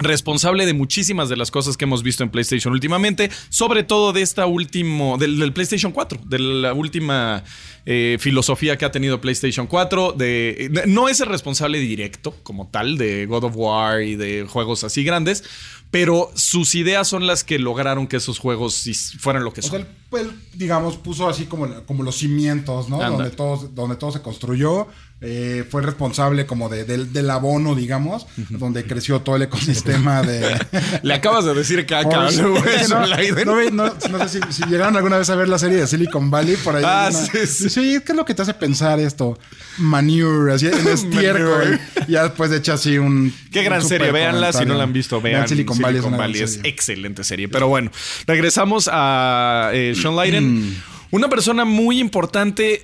Speaker 1: responsable de muchísimas de las cosas que hemos visto en PlayStation últimamente, sobre todo de esta último, del, del PlayStation 4, de la última eh, filosofía que ha tenido PlayStation 4, de, de- no es el responsable directo como tal de God of War y de juegos así grandes, pero sus ideas son las que lograron que esos juegos fueran lo que
Speaker 5: O sea,
Speaker 1: son.
Speaker 5: él, él, digamos, puso así como, como los cimientos, ¿no?
Speaker 1: Anda.
Speaker 5: Donde todo, donde todo se construyó. Eh, fue responsable como de, del- del abono, digamos, donde creció todo el ecosistema de...
Speaker 1: Le acabas de decir
Speaker 5: que no,
Speaker 1: Layden.
Speaker 5: no no- sé si, si llegaron alguna vez a ver la serie de Silicon Valley por ahí.
Speaker 1: Ah,
Speaker 5: una-
Speaker 1: sí, sí.
Speaker 5: ¿qué es lo que te hace pensar esto? Manure, así en estiércol. Y ya después de hecho así un.
Speaker 1: Qué gran serie, véanla si no la han visto, vean
Speaker 5: Silicon Valley es
Speaker 1: Valley es
Speaker 5: serie.
Speaker 1: excelente serie. Pero bueno, regresamos a eh, Sean Layden,
Speaker 5: Mm.
Speaker 1: una persona muy importante.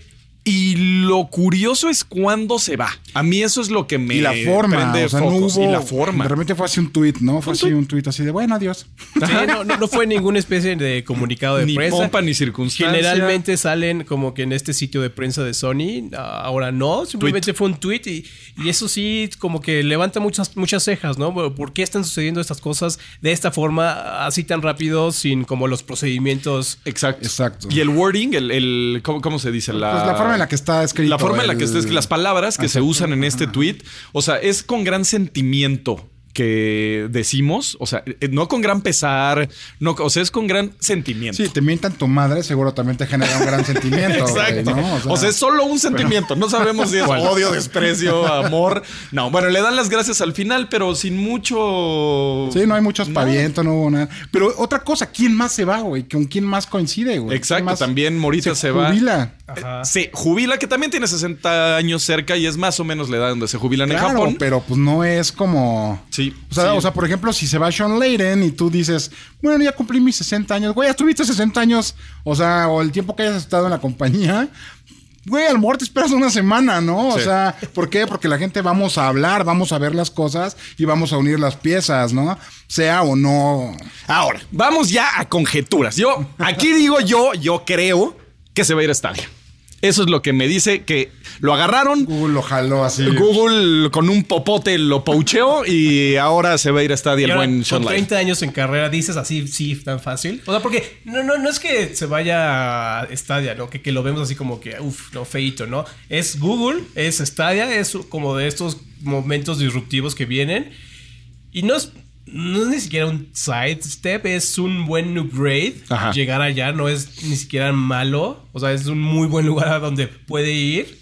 Speaker 1: Y lo curioso es cuándo se va. A mí eso es lo que me
Speaker 5: Y la forma,
Speaker 1: prende
Speaker 5: o sea, no
Speaker 1: focos.
Speaker 5: hubo.
Speaker 1: Y la forma.
Speaker 5: De repente fue así un tweet, ¿no? Fue
Speaker 1: Un
Speaker 5: así
Speaker 1: tuit.
Speaker 5: un tweet así de bueno, adiós.
Speaker 3: Sí, no, no, no fue ninguna especie de comunicado de
Speaker 1: Ni
Speaker 3: prensa.
Speaker 1: pompa ni circunstancia.
Speaker 3: Generalmente salen como que en este sitio de prensa de Sony, ah, ahora no, simplemente fue un tweet y, y eso sí como que levanta muchas, muchas cejas, ¿no? ¿Por qué están sucediendo estas cosas de esta forma, así tan rápido, sin como los procedimientos?
Speaker 1: Exacto.
Speaker 5: Exacto.
Speaker 1: Y el wording, el, el- ¿cómo, cómo se dice? La,
Speaker 5: Pues la forma en la que está escrito.
Speaker 1: La forma en la que está escrito, las palabras que se usan en este tweet, o sea, es con gran sentimiento que decimos, o sea, eh, no con gran pesar, no, o sea, es con gran sentimiento.
Speaker 5: Sí, te mientan tu madre, seguro también te genera un gran sentimiento.
Speaker 1: Exacto.
Speaker 5: ¿no?
Speaker 1: O sea, es solo un sentimiento. No sabemos si es odio, desprecio, amor. No, bueno, le dan las gracias al final, pero sin mucho.
Speaker 5: Sí, no hay mucho
Speaker 1: Nada.
Speaker 5: aspaviento, no hubo nada. Pero otra cosa, ¿quién más se va, güey? ¿Con quién más coincide, güey? ¿Quién
Speaker 1: Exacto,
Speaker 5: más
Speaker 1: también Morita se, va.
Speaker 5: jubila?
Speaker 1: Se jubila, que también tiene 60 años cerca y es más o menos la edad donde se jubilan en Japón.
Speaker 5: pero pues no es como...
Speaker 1: Sí,
Speaker 5: O sea,
Speaker 1: sí.
Speaker 5: o sea, por ejemplo, si se va Sean Layden y tú dices, bueno, ya cumplí mis 60 años, güey, ya estuviste 60 años, o sea, o el tiempo que hayas estado en la compañía, güey, a lo mejor te esperas una semana, ¿no? O sea, ¿por qué? Porque la gente vamos a hablar, vamos a ver las cosas y vamos a unir las piezas, ¿no? Sea o no.
Speaker 1: Ahora, vamos ya a conjeturas. Yo, aquí digo yo, yo creo que se va a ir a Stadia. Eso es lo que me dice que lo agarraron.
Speaker 5: Google lo jaló así.
Speaker 1: Google con un popote lo poucheó y ahora se va a ir a Stadia
Speaker 3: Y
Speaker 1: el
Speaker 3: ahora,
Speaker 1: buen Sean
Speaker 3: con
Speaker 1: Lyon.
Speaker 3: 30 años en carrera, dices así, sí, tan fácil. O sea, porque no, no, no es que se vaya a Stadia, ¿no? Que, que lo vemos así como que, uff, no, feito, ¿no? Es Google, es Stadia, es como de estos momentos disruptivos que vienen. Y no es, no es ni siquiera un sidestep, es un buen upgrade.
Speaker 1: Ajá.
Speaker 3: Llegar allá no es ni siquiera malo. O sea, es un muy buen lugar a donde puede ir.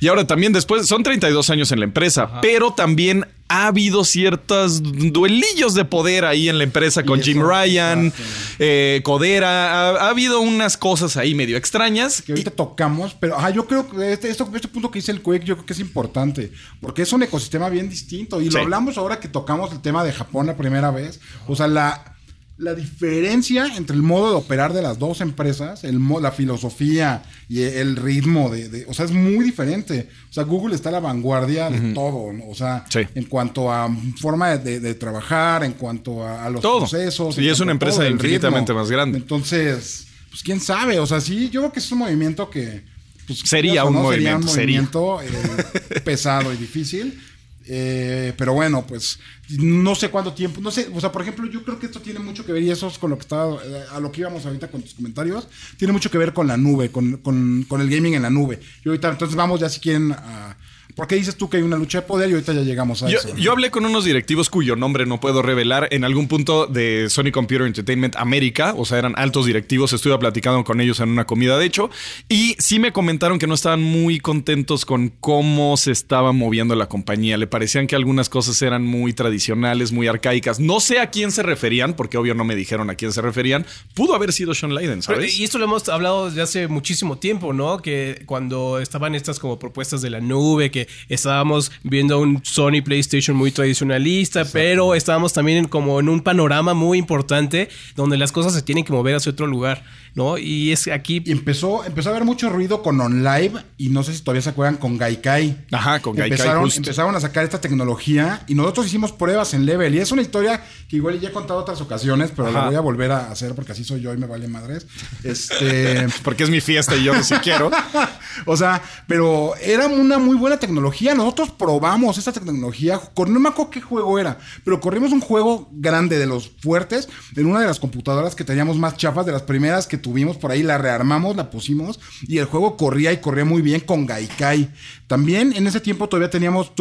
Speaker 1: Y ahora también después, son 32 años en la empresa, pero también ha habido ciertos duelillos de poder ahí en la empresa con Jim Ryan, eh, Codera. Ha, ha habido unas cosas ahí medio extrañas.
Speaker 5: que ahorita tocamos, pero ajá, yo creo que este, este punto que dice el Quake, yo creo que es importante, porque es un ecosistema bien distinto. Y
Speaker 1: Sí.
Speaker 5: lo hablamos ahora que tocamos el tema de Japón la primera vez. O sea, la, la diferencia entre el modo de operar de las dos empresas, el mo- la filosofía y el ritmo de, de- O sea, es muy diferente. O sea, Google está a la vanguardia de todo, ¿no? O sea,
Speaker 1: Sí.
Speaker 5: en cuanto a forma de, de- trabajar, en cuanto a, a los
Speaker 1: Todo.
Speaker 5: procesos.
Speaker 1: Sí,
Speaker 5: en
Speaker 1: es una empresa
Speaker 5: todo,
Speaker 1: infinitamente
Speaker 5: ritmo.
Speaker 1: más grande.
Speaker 5: Entonces, pues quién sabe, o sea, sí, yo creo que es un movimiento que pues,
Speaker 1: Sería un
Speaker 5: no,
Speaker 1: movimiento, sería.
Speaker 5: movimiento, eh, pesado y difícil. Eh, pero bueno, pues no sé cuánto tiempo, no sé, o sea, por ejemplo, yo creo que esto tiene mucho que ver, y eso es con lo que estaba, eh, a lo que íbamos ahorita con tus comentarios, tiene mucho que ver con la nube, con, con- con el gaming en la nube. Y ahorita, entonces vamos ya si quieren a... ¿Por qué dices tú que hay una lucha de poder y ahorita ya llegamos a
Speaker 1: Yo,
Speaker 5: eso?
Speaker 1: yo hablé con unos directivos cuyo nombre no puedo revelar en algún punto de Sony Computer Entertainment América, o sea, eran altos directivos, estuve platicando con ellos en una comida, de hecho, y sí me comentaron que no estaban muy contentos con cómo se estaba moviendo la compañía, le parecían que algunas cosas eran muy tradicionales, muy arcaicas, no sé a quién se referían, porque obvio no me dijeron a quién se referían, pudo haber sido Sean Layden,
Speaker 3: Pero,
Speaker 1: ¿sabes?
Speaker 3: y esto lo hemos hablado desde hace muchísimo tiempo, ¿no? Que cuando estaban estas como propuestas de la nube, que estábamos viendo un Sony PlayStation muy tradicionalista, pero estábamos también en- como en un panorama muy importante donde las cosas se tienen que mover hacia otro lugar, ¿no? Y es aquí...
Speaker 5: Y empezó, empezó a haber mucho ruido con OnLive y no sé si todavía se acuerdan con Gaikai.
Speaker 1: Ajá, con Gaikai,
Speaker 5: empezaron,
Speaker 1: justo.
Speaker 5: empezaron a sacar esta tecnología y nosotros hicimos pruebas en Level. Y es una historia que igual ya he contado otras ocasiones, pero la voy a volver a hacer porque así soy yo y me vale madres. Este.
Speaker 1: Porque es mi fiesta y yo si quiero.
Speaker 5: o sea, pero era una muy buena tecnología. Nosotros probamos esta tecnología. Cor- No me acuerdo qué juego era, pero corrimos un juego grande de los fuertes en una de las computadoras que teníamos más chafas, de las primeras que tuvimos por ahí. La rearmamos, la pusimos y el juego corría y corría muy bien con Gaikai. También en ese tiempo todavía teníamos,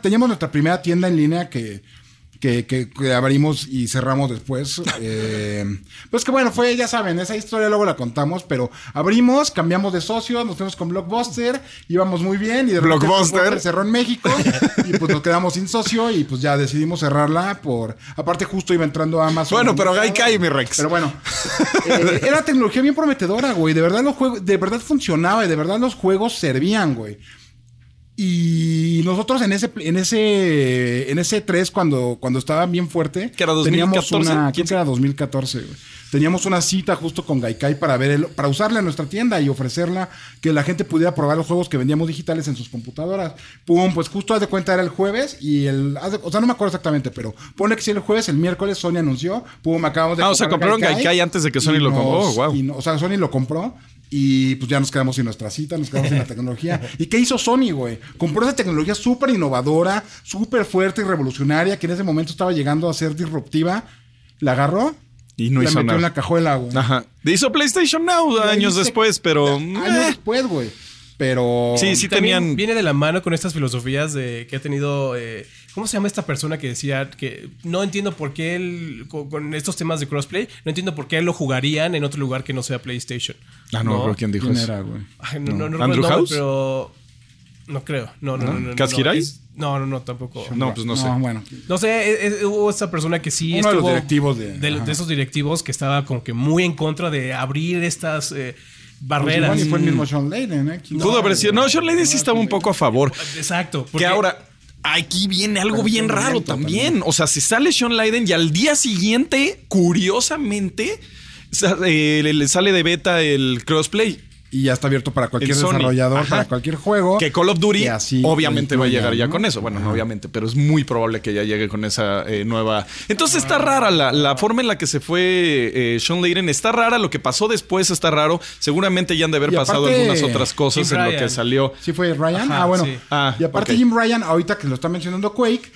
Speaker 5: teníamos nuestra primera tienda en línea que. Que, que- que abrimos y cerramos después. Eh, pues que bueno, fue, ya saben, esa historia luego la contamos, pero abrimos, cambiamos de socio, nos fuimos con Blockbuster, íbamos muy bien y de
Speaker 1: Blockbuster.
Speaker 5: cerró en México y pues nos quedamos sin socio y pues ya decidimos cerrarla por... Aparte justo iba entrando Amazon.
Speaker 1: Bueno, pero Gaikai, mi Rex.
Speaker 5: Pero bueno, eh, era tecnología bien prometedora, güey. De verdad los juegos, de verdad funcionaba y de verdad los juegos servían, güey. Y nosotros en ese en ese en ese 3 cuando cuando estaba bien fuerte,
Speaker 1: ¿Que era
Speaker 5: teníamos
Speaker 1: 2014?
Speaker 5: una, creo que era 2014, güey. Teníamos una cita justo con Gaikai para ver el, para usarla en nuestra tienda y ofrecerla que la gente pudiera probar los juegos que vendíamos digitales en sus computadoras. Pum, pues justo haz de cuenta era el jueves y el o sea, no me acuerdo exactamente, pero pone que si el jueves, el miércoles Sony anunció, pum, acabamos de
Speaker 1: Ah, o sea,
Speaker 5: comprar
Speaker 1: compraron Gaikai antes de que Sony lo compró. Oh, wow.
Speaker 5: y no- o sea, Sony lo compró y pues ya nos quedamos sin nuestra cita, nos quedamos sin la tecnología. ¿Y qué hizo Sony, güey? Compró esa tecnología súper innovadora, súper fuerte y revolucionaria que en ese momento estaba llegando a ser disruptiva. La agarró
Speaker 1: Y no
Speaker 5: la
Speaker 1: hizo
Speaker 5: metió
Speaker 1: nada.
Speaker 5: en la cajuela, güey.
Speaker 1: Ajá. Hizo PlayStation Now años después, pero.
Speaker 5: Años
Speaker 1: eh.
Speaker 5: después, güey. Pero...
Speaker 1: Sí, sí
Speaker 3: También
Speaker 1: tenían.
Speaker 3: viene de la mano con estas filosofías de que ha tenido. eh, ¿Cómo se llama esta persona que decía que no entiendo por qué él, con, con estos temas de crossplay, no entiendo por qué lo jugarían en otro lugar que no sea PlayStation?
Speaker 1: Ah, no, creo quién dijo
Speaker 5: ¿Quién
Speaker 1: eso.
Speaker 5: era, güey?
Speaker 3: Ay, no, no, no,
Speaker 1: ¿Andrew House?
Speaker 3: pero no creo. No, no, no. no, no,
Speaker 1: ¿Kaz
Speaker 3: no, No, no, no, tampoco.
Speaker 1: No, pues no sé.
Speaker 5: bueno.
Speaker 3: No sé, es- es- hubo esta persona que sí
Speaker 5: Uno de los
Speaker 3: estuvo
Speaker 5: directivos de-
Speaker 3: de, esos directivos que estaba como que muy en contra de abrir estas eh,
Speaker 5: Pues
Speaker 3: barreras.
Speaker 5: igual y fue el mismo Sean Layden, ¿eh? ¿Quién
Speaker 1: Pudo haber sido. No, Sean Lady sí estaba un poco a favor.
Speaker 3: Exacto.
Speaker 1: Que
Speaker 3: porque-
Speaker 1: ahora. Aquí viene algo bien raro también.
Speaker 5: también.
Speaker 1: O sea, se sale Sean Layden y al día siguiente, curiosamente, sa- eh, le sale de beta el crossplay.
Speaker 5: Y ya está abierto para cualquier desarrollador,
Speaker 1: Ajá.
Speaker 5: para cualquier juego.
Speaker 1: Que Call of Duty
Speaker 5: así
Speaker 1: obviamente va a llegar ya con eso. Bueno, no obviamente, pero es muy probable que ya llegue con esa eh, nueva. Entonces está rara la, la forma en la que se fue eh, Sean Layden. Está rara, lo que pasó después está raro. Seguramente ya han de haber
Speaker 5: Y
Speaker 1: pasado
Speaker 5: aparte,
Speaker 1: algunas otras cosas
Speaker 3: Jim
Speaker 1: en lo que salió.
Speaker 5: Sí fue Ryan.
Speaker 3: Ajá,
Speaker 5: ah, bueno.
Speaker 3: sí.
Speaker 1: Ah,
Speaker 5: y aparte. Jim Ryan, ahorita que lo está mencionando Quake,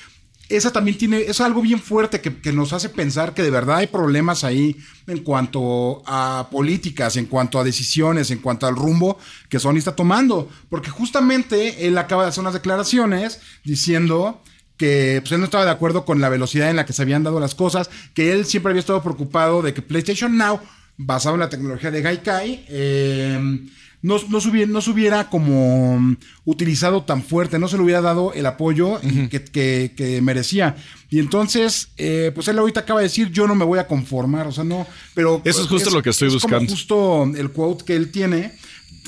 Speaker 5: esa también tiene, es algo bien fuerte que, nos hace pensar que de verdad hay problemas ahí en cuanto a políticas, en cuanto a decisiones, en cuanto al rumbo que Sony está tomando. Porque justamente él acaba de hacer unas declaraciones diciendo que pues, él no estaba de acuerdo con la velocidad en la que se habían dado las cosas, que él siempre había estado preocupado de que PlayStation Now, basado en la tecnología de Gaikai, eh, no, no, se hubiera, no se hubiera como mm, utilizado tan fuerte, no se le hubiera dado el apoyo que, que- que merecía. Y entonces, eh, pues él ahorita acaba de decir, yo no me voy a conformar, o sea, no, pero...
Speaker 1: Eso es justo lo que estoy
Speaker 5: es como
Speaker 1: buscando.
Speaker 5: justo el quote que él tiene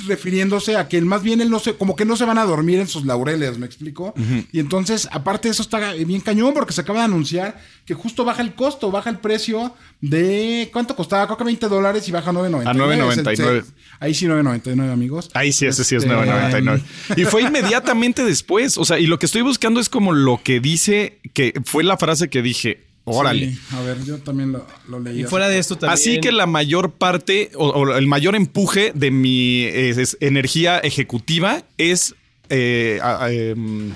Speaker 5: refiriéndose a que más bien él no se, como que no se van a dormir en sus laureles, ¿me explico? Y entonces, aparte de eso está bien cañón porque se acaba de anunciar que justo baja el costo, baja el precio de, ¿cuánto costaba? Creo que 20 dólares y baja a 9.99.
Speaker 1: A 9.99.
Speaker 5: Ahí sí 9.99, amigos.
Speaker 1: Ahí sí, ese sí es
Speaker 5: Este,
Speaker 1: 9.99. Y fue inmediatamente después. O sea, y lo que estoy buscando es como lo que dice, que fue la frase que dije, órale.
Speaker 5: Sí, a ver, yo también lo, lo leí.
Speaker 3: Y fuera de esto también.
Speaker 1: Así que la mayor parte o, o el mayor empuje de mi eh, es- energía ejecutiva es eh, a- a- em,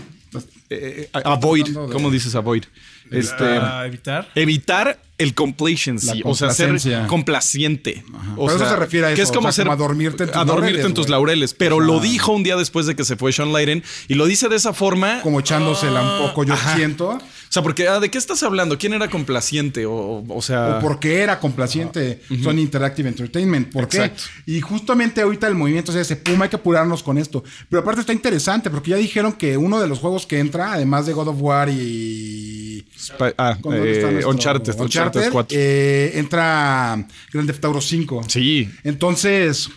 Speaker 1: eh, a- avoid.
Speaker 5: de-
Speaker 1: ¿Cómo dices avoid? Este,
Speaker 3: Para evitar.
Speaker 1: evitar el complacency,
Speaker 5: La
Speaker 1: o sea, ser complaciente. O
Speaker 5: Pero eso se refiere a
Speaker 1: Que
Speaker 5: eso,
Speaker 1: es como
Speaker 5: o sea,
Speaker 1: ser
Speaker 5: como a dormirte en tus
Speaker 1: a dormirte
Speaker 5: laureles,
Speaker 1: en tus laureles. Pero
Speaker 5: O
Speaker 1: lo dijo un día después de que se fue Sean Layden y lo dice de esa forma.
Speaker 5: Como echándosela un poco, yo
Speaker 1: Ajá.
Speaker 5: siento.
Speaker 1: O sea, porque ah, ¿de qué estás hablando? ¿Quién era complaciente? O, o- sea.
Speaker 5: O porque era complaciente Sony Interactive Entertainment. ¿Por
Speaker 1: Exacto.
Speaker 5: qué? Y justamente ahorita el movimiento es ese, pum, hay que apurarnos con esto. Pero aparte está interesante porque ya dijeron que uno de los juegos que entra, además de God of War y...
Speaker 1: Sp- ah,
Speaker 5: ¿con dónde está
Speaker 1: eh,
Speaker 5: nuestro-
Speaker 1: Uncharted, Uncharted 4.
Speaker 5: eh, entra Grand Theft Auto 5.
Speaker 1: sí.
Speaker 5: Entonces,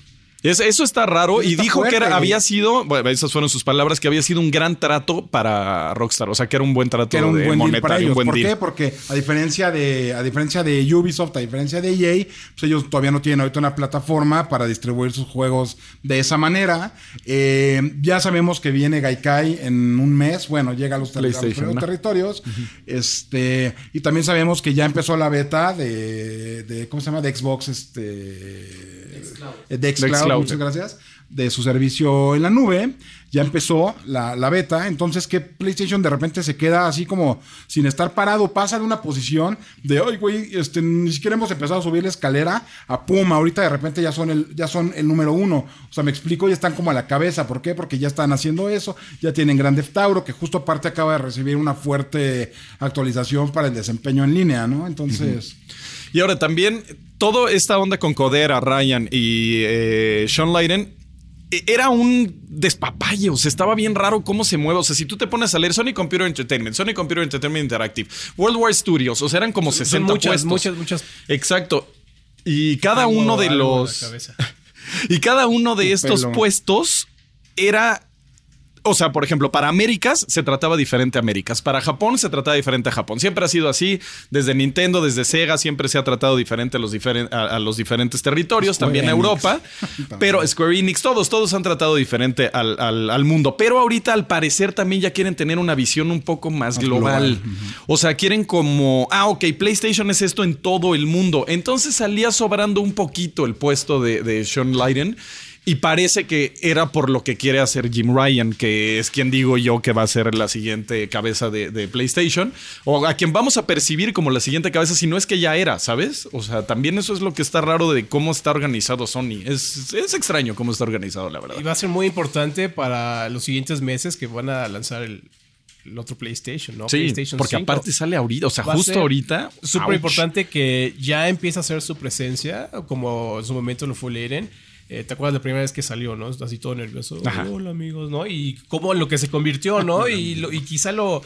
Speaker 1: Es- eso está raro y
Speaker 5: Está
Speaker 1: dijo que era- había sido, bueno, esas fueron sus palabras, que había sido un gran trato para Rockstar. O sea, que era un buen trato
Speaker 5: que era un
Speaker 1: de
Speaker 5: buen
Speaker 1: monetario,
Speaker 5: para ellos.
Speaker 1: un buen
Speaker 5: ¿Por
Speaker 1: deal.
Speaker 5: qué? Porque a diferencia de a diferencia de Ubisoft, a diferencia de EA, pues ellos todavía no tienen ahorita una plataforma para distribuir sus juegos de esa manera. Eh, ya sabemos que viene Gaikai en un mes. Bueno, llega a los, territorios. Este y también sabemos que ya empezó la beta de, de ¿cómo se llama? De Xbox, este de Xcloud,
Speaker 1: Xcloud.
Speaker 5: muchas gracias, de su servicio en la nube. Ya empezó la, la beta, entonces que PlayStation de repente se queda así como sin estar parado, pasa de una posición de, ay, güey, este, ni siquiera hemos empezado a subir la escalera a pum, ahorita de repente ya son el, ya son el número uno. O sea, me explico, ya están como a la cabeza. ¿Por qué? Porque ya están haciendo eso, ya tienen Grand Theft Auto, que justo aparte acaba de recibir una fuerte actualización para el desempeño en línea, ¿no? Entonces...
Speaker 1: Y ahora también, toda esta onda con Codera, Ryan y eh, Sean Layden eh, era un despapalle, o sea, estaba bien raro cómo se mueve. O sea, si tú te pones a leer Sony Computer Entertainment, Sony Computer Entertainment Interactive, World War Studios, o sea, eran como 60
Speaker 3: Son muchas,
Speaker 1: puestos.
Speaker 3: muchas, muchas.
Speaker 1: Exacto. Y cada
Speaker 3: Algo-
Speaker 1: uno de los. Y cada uno de
Speaker 5: Un
Speaker 1: estos
Speaker 5: pelo.
Speaker 1: puestos era. O sea, por ejemplo, para Américas se trataba diferente a Américas. Para Japón se trataba diferente a Japón. Siempre ha sido así. Desde Nintendo, desde Sega, siempre se ha tratado diferente a los, diferen- a, a los diferentes territorios,
Speaker 5: Square
Speaker 1: también a. Europa. pero Square Enix, todos, todos han tratado diferente al, al- al mundo. Pero ahorita, al parecer, también ya quieren tener una visión un poco más,
Speaker 5: Más
Speaker 1: global.
Speaker 5: global.
Speaker 1: O sea, quieren como, ah, ok, PlayStation es esto en todo el mundo. Entonces salía sobrando un poquito el puesto de, de Sean Layden. Y parece que era por lo que quiere hacer Jim Ryan, que es quien digo yo que va a ser la siguiente cabeza de, de PlayStation, o a quien vamos a percibir como la siguiente cabeza, si no es que ya era, ¿sabes? O sea, también eso es lo que está raro de cómo está organizado Sony. Es, es extraño cómo está organizado, la verdad.
Speaker 3: Y va a ser muy importante para los siguientes meses que van a lanzar el, el otro PlayStation, ¿no?
Speaker 1: Sí,
Speaker 3: PlayStation
Speaker 1: porque
Speaker 3: 5.
Speaker 1: aparte sale ahorita, o sea,
Speaker 3: Va
Speaker 1: justo ahorita.
Speaker 3: Súper importante que ya empieza a hacer su presencia, como en su momento lo fue Leiden. Eh, ¿Te acuerdas la primera vez que salió, no? Así todo nervioso.
Speaker 1: Ajá.
Speaker 3: Hola, amigos, ¿no? Y cómo lo que se convirtió, ¿no? y, lo- y quizá lo,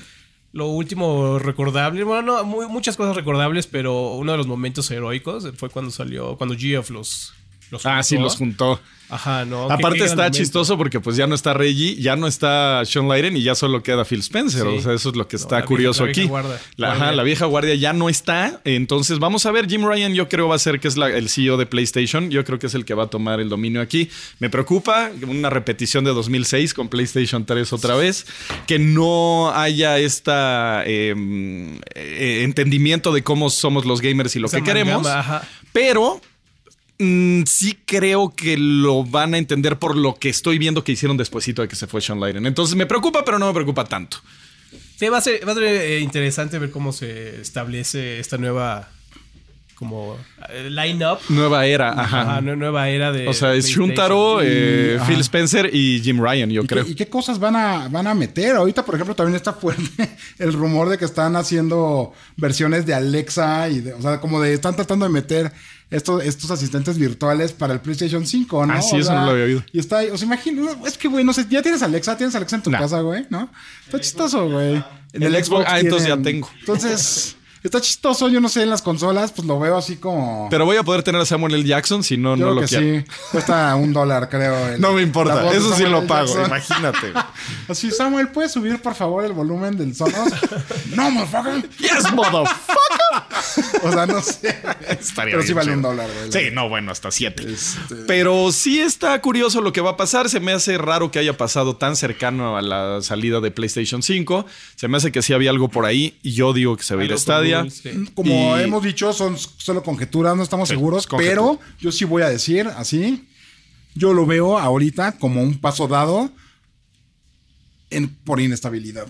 Speaker 3: lo último recordable, bueno, no, muy- muchas cosas recordables, pero uno de los momentos heroicos fue cuando salió, cuando Geoff los, Los
Speaker 1: Ah, sí, los juntó.
Speaker 3: Ajá, no.
Speaker 1: Aparte está chistoso porque pues ya no está Reggie, ya no está Sean Lyden y ya solo queda Phil Spencer.
Speaker 3: Sí.
Speaker 1: O sea, eso es lo que
Speaker 3: No,
Speaker 1: está
Speaker 3: la vieja-
Speaker 1: curioso
Speaker 3: la vieja
Speaker 1: aquí. La, ajá,
Speaker 3: Guardia.
Speaker 1: la vieja guardia ya no está. Entonces vamos a ver. Jim Ryan yo creo va a ser que es la- el CEO de PlayStation. Yo creo que es el que va a tomar el dominio aquí. Me preocupa una repetición de 2006 con PlayStation 3 otra vez. Que no haya esta eh, eh, entendimiento de cómo somos los gamers y lo
Speaker 3: Esa
Speaker 1: que queremos. Pero mm, sí creo que lo van a entender por lo que estoy viendo que hicieron despuesito de que se fue Sean Lyden. Entonces me preocupa, pero no me preocupa tanto.
Speaker 3: Sí, va a ser, va a ser eh, interesante ver cómo se establece esta nueva como eh, line-up.
Speaker 1: Nueva era, ajá.
Speaker 3: Ajá, nue- nueva era de.
Speaker 1: o sea, es. Shuntaro, eh. Phil Spencer y Jim Ryan, yo
Speaker 5: ¿Y
Speaker 1: creo.
Speaker 5: qué, y qué cosas van a, van a meter? Ahorita, por ejemplo, también está fuerte el rumor de que están haciendo versiones de Alexa y de, o sea, como de están tratando de meter estos, estos asistentes virtuales para el PlayStation 5, ¿no?
Speaker 1: Ah, sí,
Speaker 5: O
Speaker 1: eso
Speaker 5: sea,
Speaker 1: no lo había oído.
Speaker 5: Y está ahí, o sea, imagino, es que, güey, no sé, ya tienes Alexa, tienes Alexa en tu casa, güey, ¿no? Está chistoso, güey. En
Speaker 1: El Xbox, ah, entonces ya tengo.
Speaker 5: Entonces, está chistoso, yo no sé, en las consolas, pues lo veo así como...
Speaker 1: Pero voy a poder tener a Samuel L. Jackson si no,
Speaker 5: Yo
Speaker 1: no
Speaker 5: creo
Speaker 1: lo
Speaker 5: que
Speaker 1: quiero.
Speaker 5: sí. Cuesta un dólar, creo. el-
Speaker 1: No me importa, eso sí lo pago,
Speaker 5: Jackson.
Speaker 1: imagínate.
Speaker 5: Así, Samuel, ¿puedes subir por favor el volumen del Sonos? no, motherfucker.
Speaker 1: yes, motherfucker.
Speaker 5: O sea, no sé.
Speaker 1: Estaría
Speaker 5: Pero sí
Speaker 1: bien
Speaker 5: vale
Speaker 1: chido.
Speaker 5: un dólar, güey.
Speaker 1: Sí, no, bueno, hasta siete.
Speaker 5: Este-
Speaker 1: Pero sí está curioso lo que va a pasar. Se me hace raro que haya pasado tan cercano a la salida de PlayStation 5. Se me hace que sí había algo por ahí. Y yo digo que se va a ir a Stadia.
Speaker 3: Sí.
Speaker 5: Como
Speaker 1: Y-
Speaker 5: hemos dicho, son solo conjeturas, no estamos
Speaker 1: Sí,
Speaker 5: seguros.
Speaker 1: conjetura.
Speaker 5: Pero yo sí voy a decir así. Yo lo veo ahorita como un paso dado en, por inestabilidad.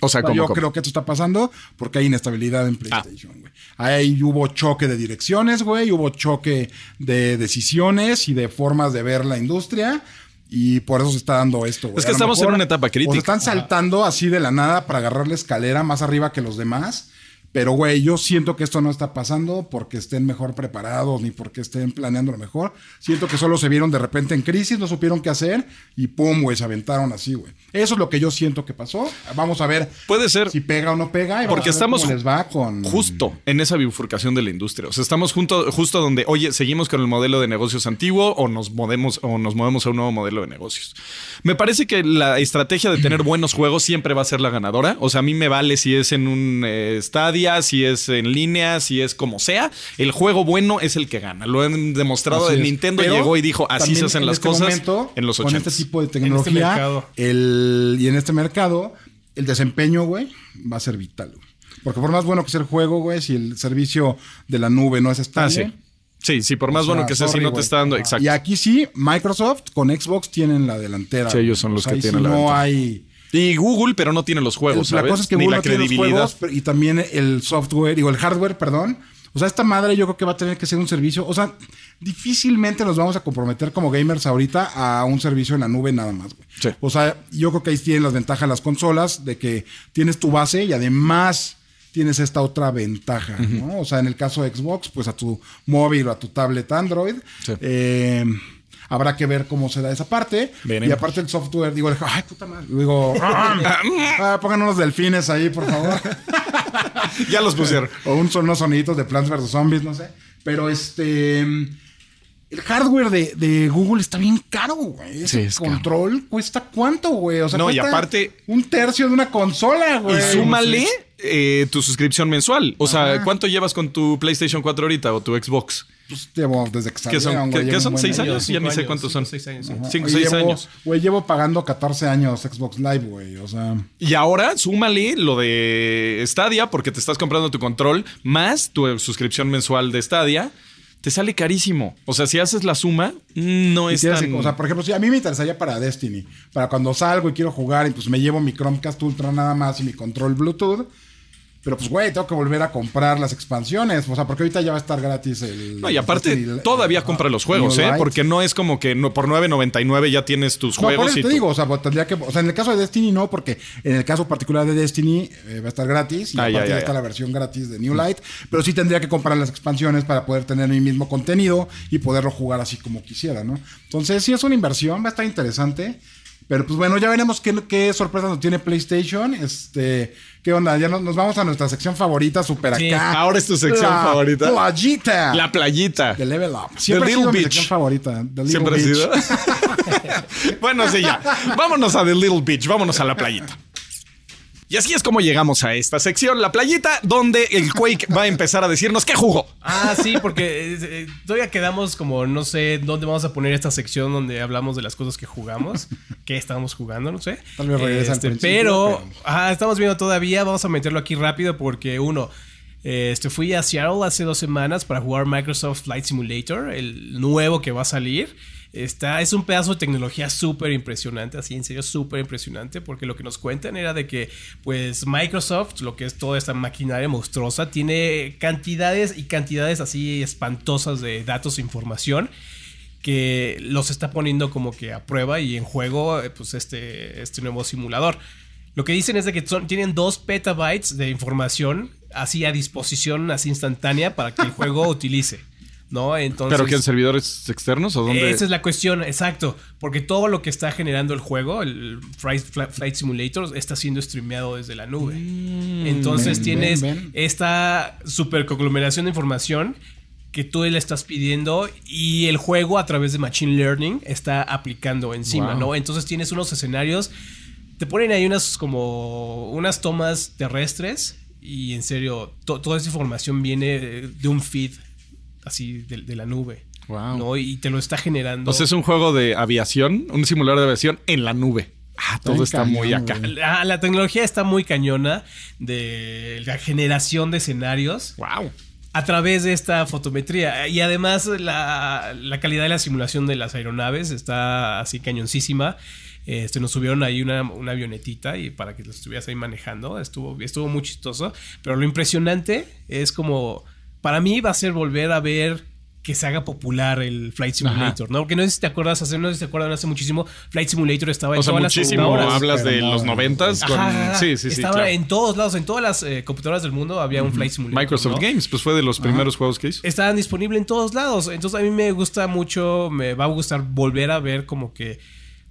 Speaker 1: O sea,
Speaker 5: O sea,
Speaker 1: como
Speaker 5: yo creo que esto está pasando porque hay inestabilidad en PlayStation, güey. Ahí hubo choque de direcciones, güey, hubo choque de decisiones y de formas de ver la industria. Y por eso se está dando esto, güey.
Speaker 1: Es que estamos en una etapa crítica.
Speaker 5: O se están saltando así de la nada para agarrar la escalera más arriba que los demás. Pero, güey, yo siento que esto no está pasando porque estén mejor preparados ni porque estén planeando lo mejor. Siento que solo se vieron de repente en crisis, no supieron qué hacer y pum, güey, se aventaron así, güey. Eso es lo que yo siento que pasó. Vamos a ver
Speaker 1: Puede ser.
Speaker 5: si pega o no pega. Y
Speaker 1: Porque estamos
Speaker 5: cómo les va con.
Speaker 1: justo en esa bifurcación de la industria. O sea, estamos junto, justo donde, oye, seguimos con el modelo de negocios antiguo o nos movemos, o nos movemos a un nuevo modelo de negocios. Me parece que la estrategia de tener buenos juegos siempre va a ser la ganadora. O sea, a mí me vale si es en un eh, Si es en línea, si es como sea. El juego bueno es el que gana. Lo han demostrado. El. Nintendo
Speaker 5: Pero
Speaker 1: llegó y dijo, así se hacen
Speaker 5: en
Speaker 1: las
Speaker 5: este
Speaker 1: cosas
Speaker 5: momento,
Speaker 1: en los
Speaker 5: Con
Speaker 1: 80.
Speaker 5: este tipo de
Speaker 3: este
Speaker 5: tecnología el, y en este mercado, el desempeño, güey, va a ser vital, güey. Porque por más bueno que sea el juego, güey, si el servicio de la nube no es
Speaker 1: Ah,
Speaker 5: estable.
Speaker 1: sí. Sí, sí, por más
Speaker 5: o sea,
Speaker 1: bueno que sea, si no te está dando. Exacto.
Speaker 5: Y aquí sí, Microsoft con Xbox tienen la delantera.
Speaker 1: Sí, ellos son los
Speaker 5: O sea,
Speaker 1: que
Speaker 5: ahí
Speaker 1: tienen la
Speaker 5: no
Speaker 1: ventaja.
Speaker 5: hay.
Speaker 1: Y Google, pero no tiene los juegos,
Speaker 5: la
Speaker 1: ¿sabes?
Speaker 5: cosa es que
Speaker 1: Ni
Speaker 5: Google
Speaker 1: la
Speaker 5: no tiene los
Speaker 1: credibilidad.
Speaker 5: juegos y también el software, digo, el hardware, perdón. O sea, esta madre yo creo que va a tener que ser un servicio. O sea, difícilmente nos vamos a comprometer como gamers ahorita a un servicio en la nube nada más, güey.
Speaker 1: Sí.
Speaker 5: O sea, yo creo que ahí tienen las ventajas las consolas de que tienes tu base y además tienes esta otra ventaja, ¿no? O sea, en el caso de Xbox, pues a tu móvil o a tu tablet Android.
Speaker 1: Sí.
Speaker 5: eh, Habrá que ver cómo se da esa parte.
Speaker 1: Veremos.
Speaker 5: Y aparte el software, digo, ay, puta madre. Digo, ah, pongan unos delfines ahí, por favor.
Speaker 1: Ya los pusieron.
Speaker 5: o un, son unos soniditos de Plants vs. Zombies, no sé. Pero este. El hardware de, de Google está bien caro, güey. Ese
Speaker 1: Sí, es caro.
Speaker 5: control cuesta cuánto, güey. O sea,
Speaker 1: No, y aparte-
Speaker 5: Un tercio de una consola, güey.
Speaker 1: Y súmale eh, tu suscripción mensual. O sea. ¿cuánto llevas con tu PlayStation 4 ahorita o tu Xbox?
Speaker 5: Pues llevo desde que
Speaker 1: ¿Qué
Speaker 5: salieron,
Speaker 1: son? ¿Qué,
Speaker 5: llevo
Speaker 1: qué son? ¿Seis
Speaker 5: año.
Speaker 1: años? Ya ni sé cuántos
Speaker 3: cinco,
Speaker 1: son.
Speaker 3: seis años.
Speaker 1: Cinco, seis
Speaker 5: llevo-
Speaker 1: años.
Speaker 5: Güey, llevo pagando 14 años Xbox Live, güey. O sea.
Speaker 1: Y ahora súmale lo de Stadia, porque te estás comprando tu control, más tu suscripción mensual de Stadia. Te sale carísimo. O sea, si haces la suma, no
Speaker 5: Y
Speaker 1: es tan...
Speaker 5: que- o sea, por ejemplo, si a mí me interesaría para Destiny, para cuando salgo y quiero jugar y pues me llevo mi Chromecast Ultra nada más y mi control Bluetooth. Pero pues, güey, tengo que volver a comprar las expansiones. O sea, porque ahorita ya va a estar gratis el.
Speaker 1: No, y aparte, todavía
Speaker 5: ajá,
Speaker 1: compra los juegos, ¿eh? Porque no es como que no, por 9.99 ya tienes tus
Speaker 5: No, por
Speaker 1: juegos
Speaker 5: eso
Speaker 1: y
Speaker 5: te digo, o sea, pues, tendría que. O sea, en el caso de Destiny no, porque en el caso particular de Destiny eh, va a estar gratis. Y
Speaker 1: Ah,
Speaker 5: aparte
Speaker 1: ya,
Speaker 5: ya,
Speaker 1: ya,
Speaker 5: está la versión gratis de New Light. Pero sí tendría que comprar las expansiones para poder tener mi mismo contenido y poderlo jugar así como quisiera, ¿no? Entonces, sí es una inversión, va a estar interesante. Pero pues bueno, ya veremos qué, qué sorpresa nos tiene PlayStation. Este, ¿qué onda? Ya nos, nos vamos a nuestra sección favorita, super
Speaker 3: Sí,
Speaker 5: acá.
Speaker 1: ahora es tu sección
Speaker 5: La
Speaker 1: favorita.
Speaker 5: Playita.
Speaker 1: La playita.
Speaker 5: de Level Up. Siempre ha
Speaker 1: Little
Speaker 5: sido mi
Speaker 1: Beach.
Speaker 5: sección favorita. The Little
Speaker 1: Siempre ha
Speaker 5: Beach.
Speaker 1: sido. bueno, sí, ya. Vámonos a The Little Beach, vámonos a la playita. Y así es como llegamos a esta sección, la playita, donde el Quake va a empezar a decirnos qué jugó.
Speaker 3: Ah, sí, porque eh, eh, todavía quedamos como, no sé, dónde vamos a poner esta sección donde hablamos de las cosas que jugamos, qué estamos jugando, no sé.
Speaker 5: Tal vez al principio,
Speaker 3: pero,
Speaker 5: pero-
Speaker 3: estamos viendo todavía, vamos a meterlo aquí rápido porque uno, eh, este, fui a Seattle hace dos semanas para jugar Microsoft Flight Simulator, el nuevo que va a salir. Está, es un pedazo de tecnología súper impresionante, así en serio súper impresionante, porque lo que nos cuentan era de que, pues, Microsoft, lo que es toda esta maquinaria monstruosa, tiene cantidades y cantidades así espantosas de datos e información que los está poniendo como que a prueba y en juego, eh, pues, este, este nuevo simulador. Lo que dicen es de que son, tienen dos petabytes de información así a disposición, así instantánea, para que el juego utilice. ¿No? Entonces.
Speaker 1: ¿Pero que en servidores externos o dónde?
Speaker 3: Esa es la cuestión, exacto. Porque todo lo que está generando el juego, el Flight, Flight- Simulator, está siendo streameado desde la nube. Entonces
Speaker 5: ven,
Speaker 3: tienes
Speaker 5: ven, ven.
Speaker 3: esta super conglomeración de información que tú le estás pidiendo y el juego a través de Machine Learning está aplicando encima,
Speaker 5: Wow.
Speaker 3: ¿no? Entonces tienes unos escenarios, te ponen ahí unas como unas tomas terrestres y en serio, to- toda esa información viene de un feed así de, de la nube.
Speaker 1: Wow.
Speaker 3: ¿no? Y te lo está generando.
Speaker 1: O sea, es un juego de aviación, un simulador de aviación en la nube. Ah, todo
Speaker 5: Está cañón,
Speaker 1: muy acá.
Speaker 3: la tecnología está muy cañona de la generación de escenarios
Speaker 1: Wow.
Speaker 3: a través de esta fotometría. Y además la, la calidad de la simulación de las aeronaves está así cañoncísima. Este, nos subieron ahí una, una avionetita y para que lo estuvieras ahí manejando. Estuvo, estuvo muy chistoso. Pero lo impresionante es como, para mí va a ser volver a ver que se haga popular el Flight Simulator, ¿no? Porque no sé si te acuerdas, hace, no sé si te acuerdan hace muchísimo, Flight Simulator estaba en
Speaker 1: O sea,
Speaker 3: todas las
Speaker 1: muchísimo. Hablas de los
Speaker 5: no,
Speaker 1: noventas. con- Sí, sí, sí.
Speaker 3: Estaba
Speaker 1: claro.
Speaker 3: en todos lados, en todas las eh, computadoras del mundo había un Flight Simulator.
Speaker 1: Microsoft
Speaker 3: ¿no?
Speaker 1: Games, pues fue de los primeros juegos que hizo.
Speaker 3: Estaban disponibles en todos lados. Entonces a mí me gusta mucho, me va a gustar volver a ver como que,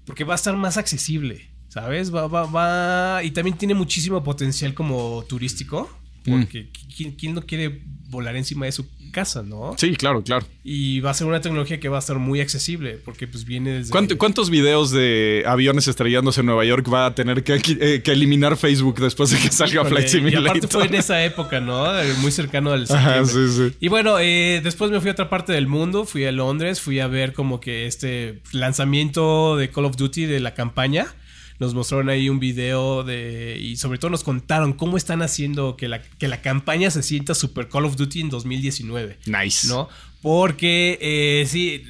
Speaker 3: porque va a estar más accesible, ¿sabes? Va, va, va, y también tiene muchísimo potencial como turístico, porque ¿quién, quién no quiere volar encima de su casa, no?
Speaker 1: Sí, claro, claro.
Speaker 3: Y va a ser una tecnología que va a estar muy accesible, porque pues viene desde...
Speaker 1: ¿Cuánto- ¿Cuántos videos de aviones estrellándose en Nueva York va a tener que, eh, que eliminar Facebook después de que salga
Speaker 3: Híjole,
Speaker 1: Flight
Speaker 3: Y
Speaker 1: Simulator?
Speaker 3: aparte fue en esa época, ¿no? Eh, Muy cercano al
Speaker 1: Ajá, sí, sí.
Speaker 3: Y bueno, eh, después me fui a otra parte del mundo, fui a Londres, fui a ver como que este lanzamiento de Call of Duty de la campaña. Nos mostraron ahí un video de. Y sobre todo nos contaron cómo están haciendo que la, que la campaña se sienta super Call of Duty en 2019.
Speaker 1: Nice.
Speaker 3: ¿No? Porque eh, sí,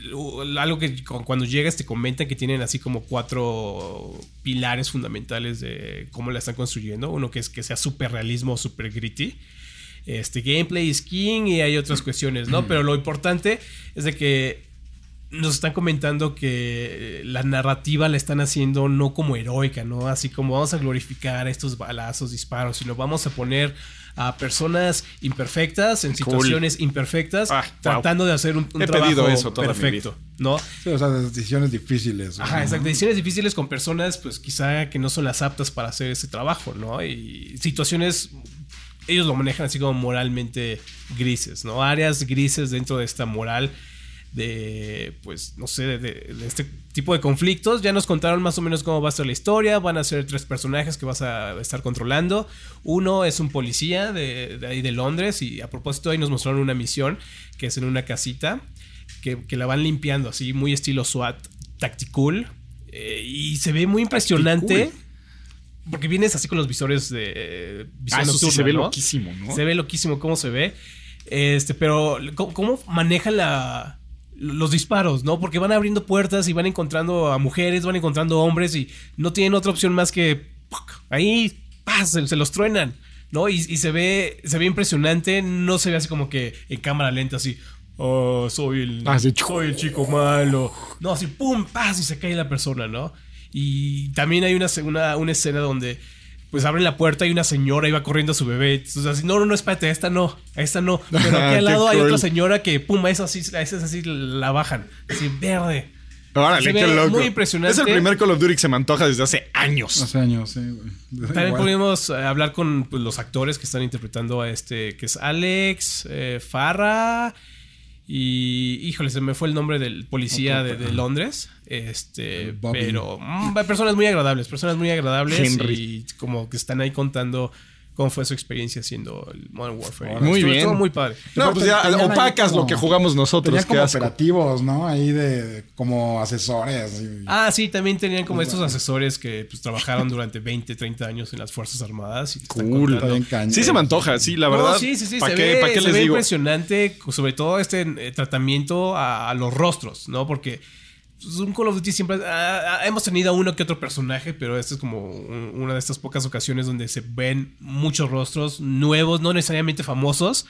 Speaker 3: algo que cu- cuando llegas te comentan que tienen así como cuatro pilares fundamentales de cómo la están construyendo. Uno que es que sea super realismo, super gritty. Este gameplay is king y hay otras cuestiones, ¿no? Pero lo importante es de que nos están comentando que la narrativa la están haciendo no como heroica, ¿no? Así como vamos a glorificar estos balazos, disparos, sino vamos a poner a personas imperfectas en situaciones imperfectas,
Speaker 1: Ah, wow.
Speaker 3: tratando de hacer un, un
Speaker 1: He pedido
Speaker 3: trabajo
Speaker 1: eso toda
Speaker 3: perfecto, ¿no?
Speaker 5: Sí, o sea, decisiones difíciles.
Speaker 3: Ajá,
Speaker 5: ¿no?
Speaker 3: exacto. Decisiones difíciles con personas, pues quizá que no son las aptas para hacer ese trabajo, ¿no? Y situaciones, ellos lo manejan así como moralmente grises, ¿no? Áreas grises dentro de esta moral de, pues, no sé, de, de- este tipo de conflictos. Ya nos contaron más o menos cómo va a ser la historia. Van a ser tres personajes que vas a estar controlando. Uno es un policía de, de ahí de Londres y a propósito ahí nos mostraron una misión que es en una casita que, que la van limpiando así, muy estilo SWAT, tactical. eh, y se ve muy impresionante. Porque vienes así con los visores de visión
Speaker 1: Ah, eso sí
Speaker 3: nocturna,
Speaker 1: se ve
Speaker 3: ¿no?
Speaker 1: loquísimo, ¿no?
Speaker 3: Se ve loquísimo cómo se ve. Este, pero ¿cómo, cómo manejan la, los disparos, no? Porque van abriendo puertas y van encontrando a mujeres, van encontrando hombres y no tienen otra opción más que ¡puc! ahí ¡pah! se, se los truenan, ¿no? Y, y se ve se ve impresionante, no se ve así como que en cámara lenta así. Oh, soy el,
Speaker 1: Ah, sí.
Speaker 3: soy el chico malo. No, así pum, paz y se cae la persona, ¿no? Y también hay una, una, una escena donde pues abren la puerta y una señora iba corriendo a su bebé. Entonces, así, no, no, no, espérate, a esta no, a esta no. Pero aquí
Speaker 1: Qué
Speaker 3: al lado hay
Speaker 1: cruel.
Speaker 3: otra señora que, pum, a esa así, a esa así la bajan. Así, verde.
Speaker 1: Órale, qué loco.
Speaker 3: muy impresionante.
Speaker 1: Es el primer Call of Duty que se me antoja desde hace años.
Speaker 5: Hace años, sí, güey.
Speaker 3: También
Speaker 5: Igual.
Speaker 3: pudimos eh, hablar con pues, los actores que están interpretando a este, que es Alex, eh, Farah y, híjole, se me fue el nombre del policía de, de Londres. Este,
Speaker 5: Bobby.
Speaker 3: pero mm, personas muy agradables, personas muy agradables
Speaker 1: Henry.
Speaker 3: y como que están ahí contando cómo fue su experiencia haciendo el Modern Warfare.
Speaker 1: Muy
Speaker 3: Estuvo-
Speaker 1: bien.
Speaker 3: estuvo muy padre.
Speaker 1: No, pues ya
Speaker 5: Tenían ahí
Speaker 1: opacas
Speaker 5: como-
Speaker 1: lo que jugamos nosotros.
Speaker 5: Tenían como operativos, ¿no? Ahí de como asesores. y-
Speaker 3: Ah, sí, también tenían como estos asesores que pues, trabajaron durante 20, 30 años en las Fuerzas Armadas. Y
Speaker 1: Cool. Sí se me antoja, sí, la
Speaker 3: No,
Speaker 1: verdad.
Speaker 3: sí, sí, sí.
Speaker 1: ¿Para
Speaker 3: se
Speaker 1: qué,
Speaker 3: ve,
Speaker 1: pa' qué
Speaker 3: se
Speaker 1: les
Speaker 3: ve
Speaker 1: digo?
Speaker 3: impresionante, sobre todo este eh, tratamiento a, a los rostros, ¿no? Porque pues, un Call of Duty siempre. ah, ah, hemos tenido a uno que otro personaje, pero esta es como un- una de estas pocas ocasiones donde se ven muchos rostros nuevos, no necesariamente famosos,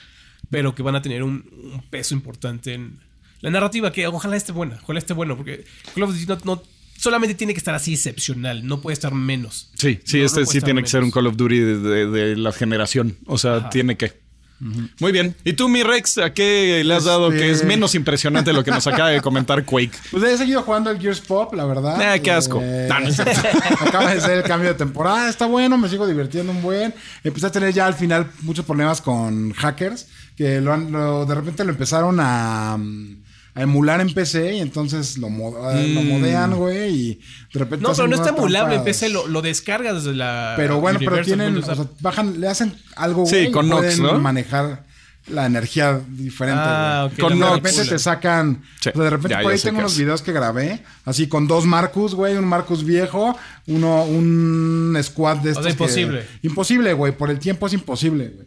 Speaker 3: pero que van a tener un, un peso importante en la narrativa. Que ojalá esté buena, ojalá esté bueno, porque Call of Duty no. no- Solamente tiene que estar así excepcional, no puede estar menos.
Speaker 1: Sí, sí,
Speaker 3: No,
Speaker 1: este sí tiene que ser un. Call of Duty de, de- de la generación. O sea, tiene que. Muy bien. ¿Y tú, mi Rex, a qué le has dado
Speaker 5: Este-
Speaker 1: que es menos impresionante lo que nos acaba de comentar Quake?
Speaker 5: Pues he seguido jugando el Gears Pop, la verdad.
Speaker 1: Ah, qué asco.
Speaker 5: Eh,
Speaker 1: No, no es cierto.
Speaker 5: acaba de ser el cambio de temporada. Está bueno, me sigo divirtiendo un buen. Empecé a tener ya al final muchos problemas con hackers que lo han- lo- de repente lo empezaron a, mm, a emular en PC y entonces lo, mo- lo
Speaker 1: Mm.
Speaker 5: modean, güey, y de repente
Speaker 3: No, pero no está emulable en. PC, lo, lo descargas desde la.
Speaker 5: Pero bueno, pero tienen, o sea, bajan, le hacen algo,
Speaker 1: Sí,
Speaker 5: güey, y
Speaker 1: con Nox,
Speaker 5: pueden
Speaker 1: ¿no?
Speaker 5: manejar la energía diferente.
Speaker 3: Ah,
Speaker 5: güey.
Speaker 3: ok,
Speaker 1: Con
Speaker 5: de repente te sacan.
Speaker 1: Sí,
Speaker 5: o sea, de repente
Speaker 1: ya,
Speaker 5: por ahí tengo unos videos que grabé. Así con dos Marcus, güey. Un Marcus viejo. Uno, un squad de estos.
Speaker 3: sea,
Speaker 5: que-
Speaker 3: imposible.
Speaker 5: imposible, güey. Por el tiempo es imposible, güey.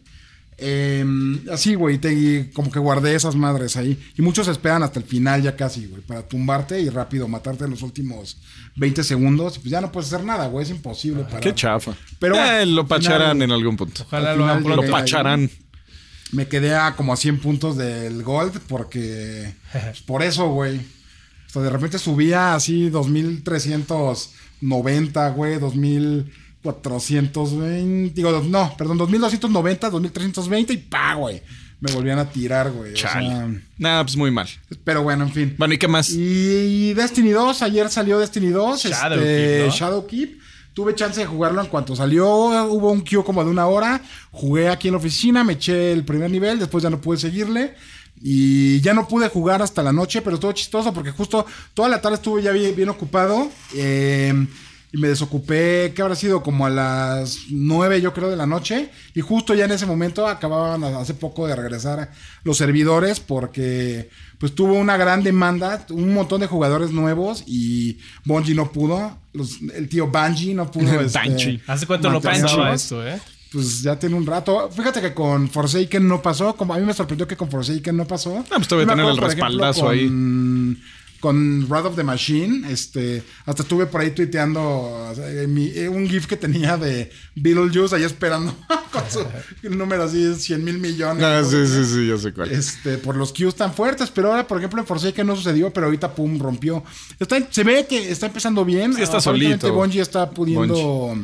Speaker 5: Eh, así, güey. te- y como que guardé esas madres ahí. Y muchos esperan hasta el final ya casi, güey. Para tumbarte y rápido matarte en los últimos 20 segundos. Y pues ya no puedes hacer nada, güey. Es imposible. para
Speaker 1: Qué chafa.
Speaker 5: Pero
Speaker 1: Eh,
Speaker 5: bueno,
Speaker 1: lo pacharán
Speaker 5: final-
Speaker 1: en algún punto.
Speaker 3: Ojalá lo
Speaker 5: final.
Speaker 1: Lo
Speaker 5: ahí.
Speaker 1: pacharán.
Speaker 5: Me quedé a como a 100 puntos del Gold porque... pues, por eso, güey. O sea, de repente subía así 2390, güey, 2420... Digo, no, perdón, 2290, 2320 y pa, güey. Me volvían a tirar, güey. o
Speaker 1: Chale.
Speaker 5: sea,
Speaker 1: Nada, pues muy mal.
Speaker 5: pero bueno, en fin.
Speaker 1: Bueno, ¿y qué más?
Speaker 5: Y Destiny 2, ayer salió Destiny 2,
Speaker 3: Shadowkeep,
Speaker 5: este,
Speaker 3: ¿no?
Speaker 5: Shadowkeep. Tuve chance de jugarlo en cuanto salió, hubo un queue como de una hora, jugué aquí en la oficina, me eché el primer nivel, después ya no pude seguirle y ya no pude jugar hasta la noche, pero estuvo chistoso porque justo toda la tarde estuve ya bien, bien ocupado eh, y me desocupé, que habrá sido como a las 9 yo creo de la noche y justo ya en ese momento acababan hace poco de regresar los servidores porque pues tuvo una gran demanda, un montón de jugadores nuevos y Bungie no pudo, los- el tío Bungie no pudo. este.
Speaker 3: ¿Hace cuánto
Speaker 5: mantenerlos.
Speaker 3: pasaba esto, eh?
Speaker 5: Pues ya tiene un rato. Fíjate que con Forsaken no pasó. Como a mí me sorprendió que con Forsaken no pasó.
Speaker 1: Ah, pues te voy a tener el
Speaker 5: ejemplo,
Speaker 1: respaldazo ahí.
Speaker 5: Con, Wrath of the Machine, este, hasta estuve por ahí tuiteando eh, mi- eh, un GIF que tenía de Beetlejuice ahí esperando con su número así, 100 mil millones.
Speaker 1: Ah,
Speaker 5: ¿no?
Speaker 1: sí, sí, sí, ya sé cuál.
Speaker 5: Este, por los queues tan fuertes, pero ahora, por ejemplo, en Forsaken no sucedió, pero ahorita pum, rompió. Está, se ve que está empezando bien.
Speaker 1: Sí, está solito.
Speaker 5: Bungie está pudiendo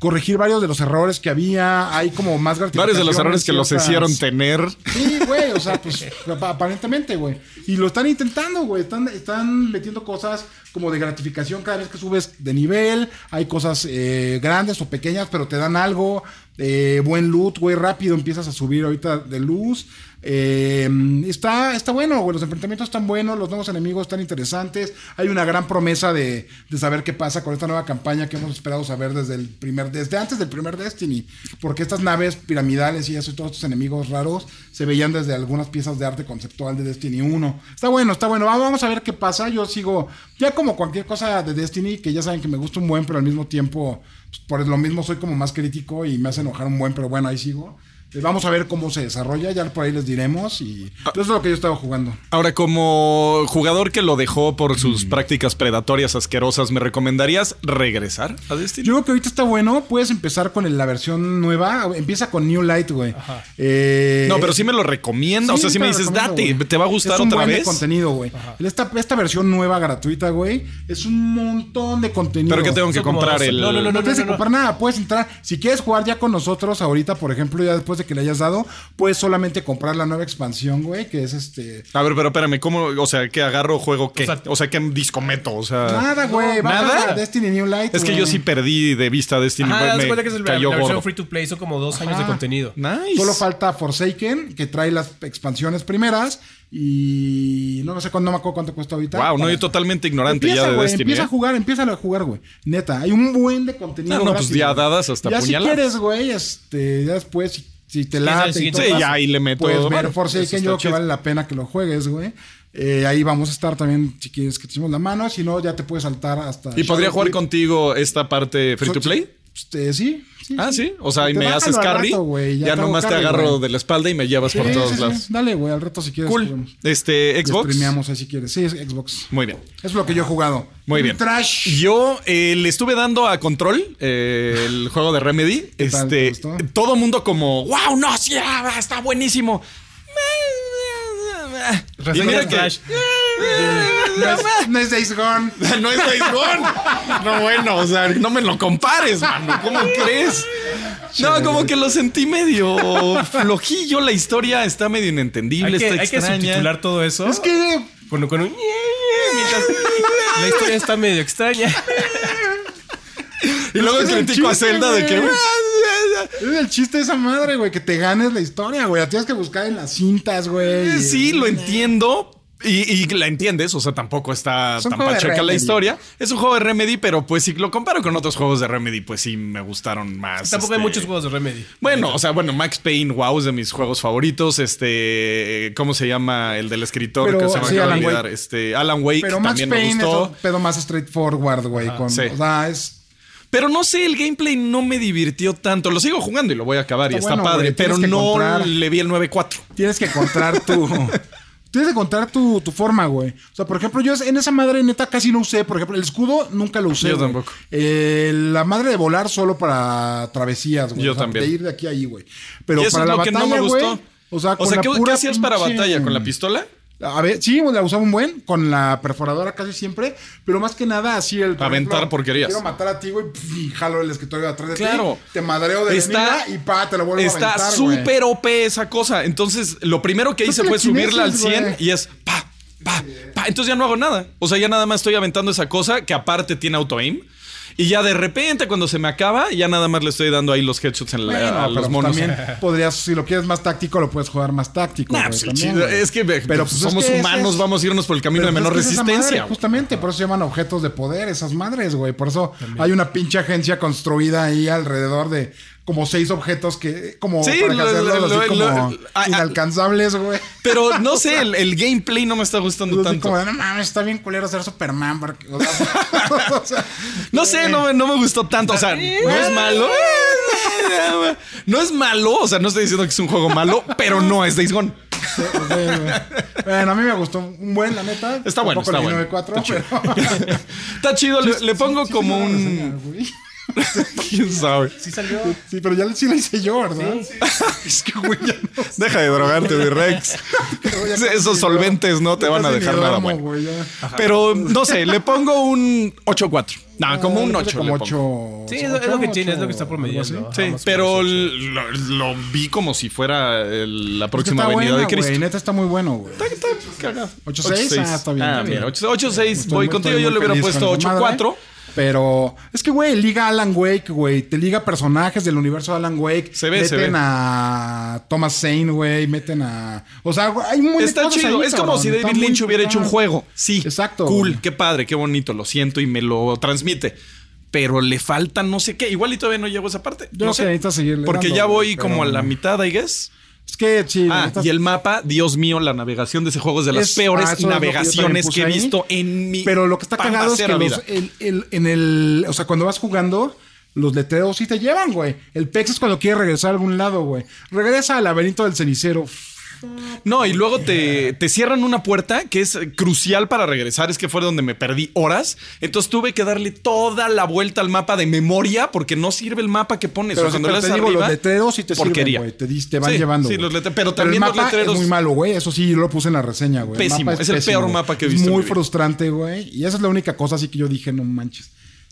Speaker 5: corregir varios de los errores que había. Hay como más
Speaker 1: Varios de los errores que los hicieron tener.
Speaker 5: Sí, güey, o sea, pues apa- aparentemente, güey. Y lo están intentando, güey. Están, están metiendo cosas como de gratificación cada vez que subes de nivel. Hay cosas eh, grandes o pequeñas, pero te dan algo. Eh, buen loot, güey, rápido empiezas a subir ahorita de luz. Eh, está, está bueno, güey. Los enfrentamientos están buenos, los nuevos enemigos están interesantes. Hay una gran promesa de, saber qué pasa con esta nueva campaña que hemos esperado saber desde el primer, desde antes del primer Destiny. Porque estas naves piramidales y eso y todos estos enemigos raros se veían desde algunas piezas de arte conceptual de Destiny 1. Está bueno, está bueno. Va- Vamos a ver qué pasa. Yo sigo, ya como cualquier cosa de Destiny, que ya saben que me gusta un buen, pero al mismo tiempo, pues, por lo mismo soy como más crítico y me hace enojar un buen, pero bueno, ahí sigo. Eh, Vamos a ver cómo se desarrolla, ya por ahí les diremos y eso es lo que yo estaba jugando.
Speaker 1: Ahora, como jugador que lo dejó por sus prácticas predatorias asquerosas, ¿me recomendarías regresar a Destiny?
Speaker 5: Yo creo que ahorita está bueno, puedes empezar con la versión nueva, empieza con New Light, güey. Eh,
Speaker 1: no, pero sí me lo recomienda. o sea,
Speaker 5: Sí,
Speaker 1: si me dices,
Speaker 5: recomiendo,
Speaker 1: date. ¿te va a gustar
Speaker 5: es un
Speaker 1: otra
Speaker 5: buen de
Speaker 1: vez?
Speaker 5: contenido, güey. Esta, esta versión nueva gratuita, güey, es un montón de contenido.
Speaker 1: Pero que tengo que comprar el.
Speaker 3: no, no,
Speaker 5: No,
Speaker 3: no,
Speaker 5: tienes
Speaker 3: no,
Speaker 5: que
Speaker 3: no.
Speaker 5: comprar nada, puedes entrar. Si quieres jugar ya con nosotros ahorita, por ejemplo, ya después de que le hayas dado, puedes solamente comprar la nueva expansión, güey, que es este.
Speaker 1: A ver, pero espérame, ¿cómo? O sea, ¿qué agarro, juego, qué? O sea, ¿qué disco meto? O sea...
Speaker 5: Nada, güey.
Speaker 1: ¿nada?
Speaker 5: Destiny New Light.
Speaker 1: Es que yo sí perdí de vista Destiny.
Speaker 3: Ajá, haz
Speaker 1: me
Speaker 3: que es el-
Speaker 1: cayó
Speaker 3: la versión
Speaker 1: gordo.
Speaker 3: free to play. Son como dos años de contenido.
Speaker 1: Nice.
Speaker 5: Solo falta Forsaken, que trae las expansiones primeras. Y no sé cuándo, no me acuerdo cuánto cuesta ahorita.
Speaker 1: Wow, no, yo totalmente ignorante
Speaker 5: Empieza,
Speaker 1: ya de Destiny.
Speaker 5: Empieza
Speaker 1: ¿eh?
Speaker 5: a jugar, empieza a jugar, güey. Neta, hay un buen de contenido.
Speaker 1: Ah, no, pues ya dadas hasta
Speaker 5: Ya si
Speaker 1: puñaladas.
Speaker 5: quieres, güey, este, ya después, si, si te late
Speaker 3: sí,
Speaker 5: y todo
Speaker 1: sí,
Speaker 5: más,
Speaker 1: ya ahí le meto-
Speaker 5: Puedes ver Forsaken, yo creo que
Speaker 1: chido.
Speaker 5: vale la pena que lo juegues, güey. Eh, ahí vamos a estar también, si quieres que te echemos la mano. Si no, ya te puedes saltar hasta...
Speaker 1: ¿Y podría jugar contigo esta parte free to play?
Speaker 5: Este, sí, sí.
Speaker 1: Ah, sí. O sea, y me haces carry.
Speaker 5: rato,
Speaker 1: ya
Speaker 5: hago
Speaker 1: nomás te agarro de la espalda y me llevas
Speaker 5: Sí,
Speaker 1: por todos
Speaker 5: sí,
Speaker 1: lados.
Speaker 5: Dale, güey, al rato si quieres.
Speaker 1: Cool. Este, Xbox.
Speaker 5: Streameamos ahí si quieres. Sí, es Xbox.
Speaker 1: Muy bien.
Speaker 5: Es lo que yo he jugado.
Speaker 1: Muy bien.
Speaker 5: Trash.
Speaker 1: Yo eh, le estuve dando a Control, eh, el juego de Remedy.
Speaker 5: ¿Qué tal?
Speaker 1: Este,
Speaker 5: ¿Te gustó?
Speaker 1: todo mundo como, wow, no, sí, ah, está buenísimo. Y mira que
Speaker 3: Trash.
Speaker 5: No es, no es Days Gone.
Speaker 1: no es Days Gone. No, bueno, o sea, no me lo compares, mano. ¿Cómo crees? No, como que lo sentí medio flojillo. La historia está medio inentendible,
Speaker 3: Hay que,
Speaker 1: está
Speaker 3: hay que subtitular todo eso.
Speaker 5: Es que.
Speaker 3: Con, con un... mientras- la historia está medio extraña.
Speaker 1: y luego
Speaker 5: Es que es el
Speaker 1: critico a Zelda de que.
Speaker 5: Es el chiste de esa madre, güey. Que te ganes la historia, güey. La tienes que buscar en las cintas, güey.
Speaker 1: Eh, Sí, lo entiendo. Y, y la entiendes, o sea, tampoco está
Speaker 5: Es
Speaker 1: tan pacheca la historia. Es un juego de Remedy, pero pues si lo comparo con otros juegos de Remedy, pues sí me gustaron más.
Speaker 3: Tampoco hay
Speaker 1: este,
Speaker 3: muchos juegos de Remedy.
Speaker 1: Bueno, o sea, bueno, Max Payne, wow, es de mis juegos favoritos. Este, ¿cómo se llama el del escritor
Speaker 5: Pero,
Speaker 1: que se me
Speaker 5: sí,
Speaker 1: acaba de
Speaker 5: Alan
Speaker 1: olvidar?
Speaker 5: Wake.
Speaker 1: Este, Alan Wake
Speaker 5: Pero Max
Speaker 1: también
Speaker 5: Payne
Speaker 1: me
Speaker 5: es
Speaker 1: gustó.
Speaker 5: un pedo más straightforward, güey. con-
Speaker 1: sí.
Speaker 5: O sea, es.
Speaker 1: Pero no sé, el gameplay no me divirtió tanto. Lo sigo jugando y lo voy a acabar y
Speaker 5: Está bueno,
Speaker 1: padre, pero no
Speaker 5: encontrar-
Speaker 1: le vi el 9.4.
Speaker 5: Tienes que encontrar tu. Tienes que encontrar tu, tu forma, güey. O sea, por ejemplo, yo en esa madre neta casi no usé. Por ejemplo, el escudo nunca lo usé.
Speaker 1: Yo
Speaker 5: güey.
Speaker 1: tampoco.
Speaker 5: Eh, la madre de volar solo para travesías, güey.
Speaker 1: Yo
Speaker 5: O sea,
Speaker 1: también.
Speaker 5: De ir de aquí a ahí, güey. Pero
Speaker 1: y eso
Speaker 5: para
Speaker 1: es
Speaker 5: la
Speaker 1: lo que
Speaker 5: batalla,
Speaker 1: no me
Speaker 5: güey,
Speaker 1: gustó.
Speaker 5: O sea,
Speaker 1: ¿qué, hacías para
Speaker 5: pinche-
Speaker 1: batalla? ¿Con la pistola?
Speaker 5: A ver, sí, la usaba un buen, con la perforadora casi siempre, pero más que nada así el... por
Speaker 1: Aventar
Speaker 5: ejemplo,
Speaker 1: porquerías.
Speaker 5: Quiero matar a ti, güey, y jalo el escritorio de atrás de
Speaker 1: Claro.
Speaker 5: ti, te madreo de
Speaker 1: Está-
Speaker 5: está, y pa, te lo vuelvo a
Speaker 1: Está
Speaker 5: aventar, güey.
Speaker 1: súper OP esa cosa. Entonces, lo primero que hice fue subirla al
Speaker 5: chineses,
Speaker 1: 100
Speaker 5: güey.
Speaker 1: y es pa, pa, pa. Entonces ya no hago nada. O sea, ya nada más estoy aventando esa cosa que aparte tiene auto-aim. Y ya de repente, cuando se me acaba, ya nada más le estoy dando ahí los headshots en la-
Speaker 5: Bueno,
Speaker 1: a
Speaker 5: pero
Speaker 1: los
Speaker 5: pues
Speaker 1: monos.
Speaker 5: también podrías, si lo quieres más táctico, lo puedes jugar más táctico.
Speaker 1: Nah, pues
Speaker 5: también,
Speaker 1: es que
Speaker 5: Pero,
Speaker 1: pues,
Speaker 5: pues, es
Speaker 1: somos
Speaker 5: que
Speaker 1: humanos,
Speaker 5: es-
Speaker 1: vamos a irnos por el camino
Speaker 5: Pero,
Speaker 1: de menor
Speaker 5: pues, es que esa
Speaker 1: resistencia.
Speaker 5: madre, justamente, por eso se llaman objetos de poder, esas madres, güey. Por eso hay una pinche agencia construida ahí alrededor de como seis objetos que, como
Speaker 1: Sí,
Speaker 5: para
Speaker 1: lo- lo-
Speaker 5: así
Speaker 1: lo-
Speaker 5: como
Speaker 1: lo- ah, ah.
Speaker 5: inalcanzables, güey.
Speaker 1: Pero no sé, el, el gameplay no me está gustando tanto.
Speaker 5: como no mames, está bien culero ser Superman. Porque, o sea, o sea,
Speaker 1: No sé, no, me- no me gustó tanto. O sea, no es malo. No es malo. O sea, no estoy diciendo que es un juego malo, pero no es Days Gone.
Speaker 5: sí, bueno, a mí me gustó un buen, la neta.
Speaker 1: Está bueno, está bueno.
Speaker 5: 9.4, pero...
Speaker 1: Está chido, le, le pongo como un. ¿Quién sabe?
Speaker 3: Sí salió.
Speaker 5: Sí, pero ya sí lo hice yo, ¿verdad? Es que, güey, ya no sé.
Speaker 1: Deja de drogarte, mi Rex. Esos solventes no te van a dejar nada bueno. Pero no sé, le pongo un 8-4. No, como un
Speaker 5: Ah,
Speaker 1: 8.
Speaker 5: Como
Speaker 1: le pongo.
Speaker 5: 8.
Speaker 3: Sí, es lo- es lo que tiene, es lo que está promediando.
Speaker 1: Sí,
Speaker 3: Vamos,
Speaker 1: pero
Speaker 3: vamos.
Speaker 1: lo, lo vi como si fuera el- la
Speaker 5: Es que
Speaker 1: próxima
Speaker 5: está
Speaker 1: venida
Speaker 5: buena,
Speaker 1: de Cristo.
Speaker 5: güey, neta está muy bueno, güey.
Speaker 1: Está- está cagado.
Speaker 5: 8-6, ah, está bien,
Speaker 1: Ah,
Speaker 5: bien.
Speaker 1: mira, 8-6,
Speaker 5: Estoy
Speaker 1: voy contigo. Yo le hubiera puesto
Speaker 5: con esa madre.
Speaker 1: 8-4.
Speaker 5: Pero es que, güey, liga Alan Wake, güey. Te liga personajes del universo de Alan Wake.
Speaker 1: Se ve, se
Speaker 5: meten
Speaker 1: ve.
Speaker 5: a Thomas Zane, güey. Meten a. O sea, hay de
Speaker 1: Está chido.
Speaker 5: ahí,
Speaker 1: es como
Speaker 5: cabrón.
Speaker 1: si David
Speaker 5: muy-
Speaker 1: Lynch hubiera hecho un juego. Sí.
Speaker 5: Exacto.
Speaker 1: Cool, qué padre, qué bonito. Lo siento y me lo transmite. Pero le falta no sé qué. Igual y todavía no llego a esa parte.
Speaker 5: Yo
Speaker 1: no sé.
Speaker 5: que necesitas seguirle
Speaker 1: Porque
Speaker 5: dando,
Speaker 1: ya voy como a la mitad, I guess.
Speaker 5: Es que sí.
Speaker 1: Ah, y el mapa, Dios mío, la navegación de ese juego es de las
Speaker 5: Es-
Speaker 1: peores
Speaker 5: ah, que
Speaker 1: navegaciones que he visto en mi
Speaker 5: Pero lo que está cagado es que los- el, el- en el. O sea, cuando vas jugando. Los letreros sí te llevan, güey. El PEX es cuando quieres regresar a algún lado, güey. Regresa al laberinto del cenicero.
Speaker 1: No, y luego te, te cierran una puerta que es crucial para regresar. Es que fue donde me perdí horas. Entonces tuve que darle toda la vuelta al mapa de memoria porque no sirve el mapa que pones.
Speaker 5: Pero,
Speaker 1: O sea, cuando
Speaker 5: te
Speaker 1: arriba,
Speaker 5: los letreros sí te
Speaker 1: porquería.
Speaker 5: sirven, güey. Te, te van
Speaker 1: Sí,
Speaker 5: llevando.
Speaker 1: sí, los letre- pero también
Speaker 5: el
Speaker 1: los
Speaker 5: mapa
Speaker 1: letreros-
Speaker 5: es muy malo, güey. Eso sí, yo lo puse en la reseña, güey.
Speaker 1: Pésimo. Es el peor mapa que he
Speaker 5: Es
Speaker 1: visto en
Speaker 5: muy frustrante, güey. Y esa es la única cosa así que yo dije, no manches.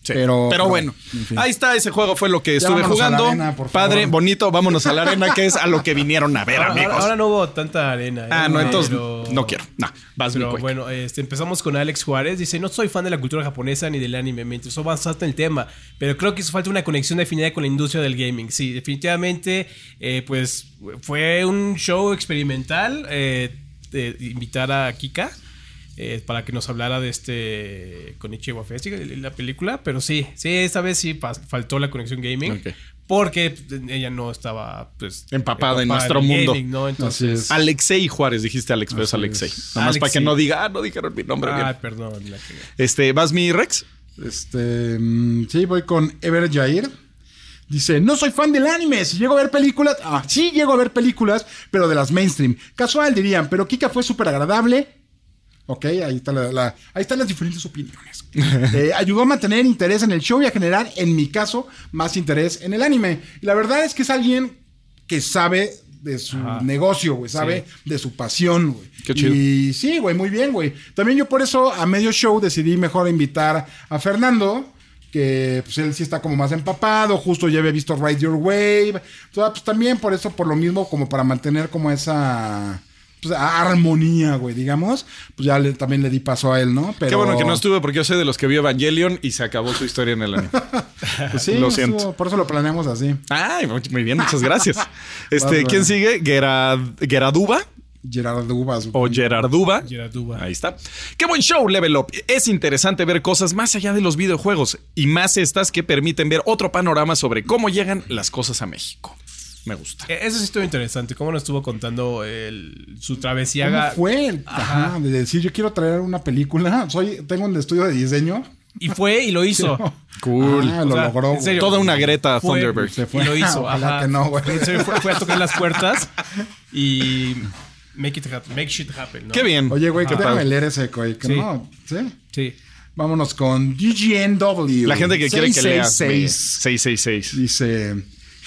Speaker 1: Sí.
Speaker 5: Pero,
Speaker 1: Pero, bueno,
Speaker 5: en fin.
Speaker 1: ahí está, ese juego fue lo que estuve
Speaker 5: vámonos a la
Speaker 1: jugando.
Speaker 5: arena, por favor.
Speaker 1: Padre, bonito, vámonos a la arena, que es a lo que vinieron a ver,
Speaker 3: Ahora,
Speaker 1: amigos.
Speaker 3: ahora- ahora no hubo tanta arena. ¿eh?
Speaker 1: ah, no, entonces
Speaker 3: Pero-
Speaker 1: no quiero. No, vas
Speaker 3: Pero bueno, este, empezamos con Alex Juárez. Dice, no soy fan de la cultura japonesa ni del anime. Me interesó bastante el tema. Pero creo que hizo falta una conexión definida con la industria del gaming. Sí, definitivamente, eh, pues fue un show experimental. eh, de invitar a Kika. Eh, para que nos hablara de este Konichiwa Fest, la película, pero sí, sí, esta vez sí faltó la conexión gaming, porque ella no estaba pues
Speaker 1: Empapada en nuestro mundo.
Speaker 3: ¿no? Entonces,
Speaker 5: Así.
Speaker 1: Alexei Juárez, dijiste Alex, pero es Alexei. Nada más para que no diga, ah, no dijeron mi nombre
Speaker 3: ah,
Speaker 1: bien.
Speaker 3: perdón, la.
Speaker 1: Este, ¿vas mi Rex?
Speaker 5: Este, mm, sí, voy con Ever Jair. Dice, no soy fan del anime. Si llego a ver películas, ah, sí llego a ver películas, pero de las mainstream. Casual dirían, pero Kika fue súper agradable. Ok, ahí, está la- la- ahí están las diferentes opiniones. Eh, ayudó a mantener interés en el show y a generar, en mi caso, más interés en el anime. Y la verdad es que es alguien que sabe de su negocio, güey, sabe de su pasión, güey.
Speaker 1: Qué chido.
Speaker 5: Y sí, güey, muy bien, güey. También yo por eso a medio show decidí mejor invitar a Fernando, que pues él sí está como más empapado, justo ya había visto Ride Your Wave. Entonces, pues también por eso, por lo mismo, como para mantener como esa pues, armonía, güey, digamos, pues ya le- también le di paso a él, ¿no? Pero,
Speaker 1: Qué bueno que no estuve porque yo soy de los que vio Evangelion y se acabó su historia en el anime.
Speaker 5: Pues sí,
Speaker 1: Lo siento.
Speaker 5: estuvo, por eso lo planeamos así.
Speaker 1: Ay, muy bien, muchas gracias. Este, ¿quién sigue? Gerard, Geraduba
Speaker 5: Gerard Uvas.
Speaker 1: o Gerarduba.
Speaker 3: Gerarduba.
Speaker 1: Ahí está. Qué buen show, Level Up. Es interesante ver cosas más allá de los videojuegos y más estas que permiten ver otro panorama sobre cómo llegan las cosas a México. Me gusta.
Speaker 3: Eh, Eso sí estuvo interesante. Cómo nos estuvo contando el- su travesía.
Speaker 5: ¿Cómo fue? el- Ajá, de decir, yo quiero traer una película. Soy, tengo un estudio de diseño.
Speaker 3: Y fue y lo hizo.
Speaker 1: Cool.
Speaker 5: Ah, lo
Speaker 3: sea,
Speaker 5: logró.
Speaker 3: en serio.
Speaker 1: Toda una Greta
Speaker 3: Fue-
Speaker 1: Thunderbird.
Speaker 5: Se fue.
Speaker 3: Y lo hizo.
Speaker 5: Ojalá
Speaker 3: ajá.
Speaker 5: que no, güey.
Speaker 3: En serio, fue, fue a tocar las puertas y make it happen, make shit happen. ¿no?
Speaker 1: Qué bien.
Speaker 5: Oye, güey,
Speaker 1: ¿Qué
Speaker 5: déjame leer ese, güey. Que
Speaker 3: Sí.
Speaker 5: no, ¿sí?
Speaker 3: Sí.
Speaker 5: Vámonos con DGNW.
Speaker 1: La gente que quiere que.
Speaker 5: 666.
Speaker 1: 666.
Speaker 5: Dice.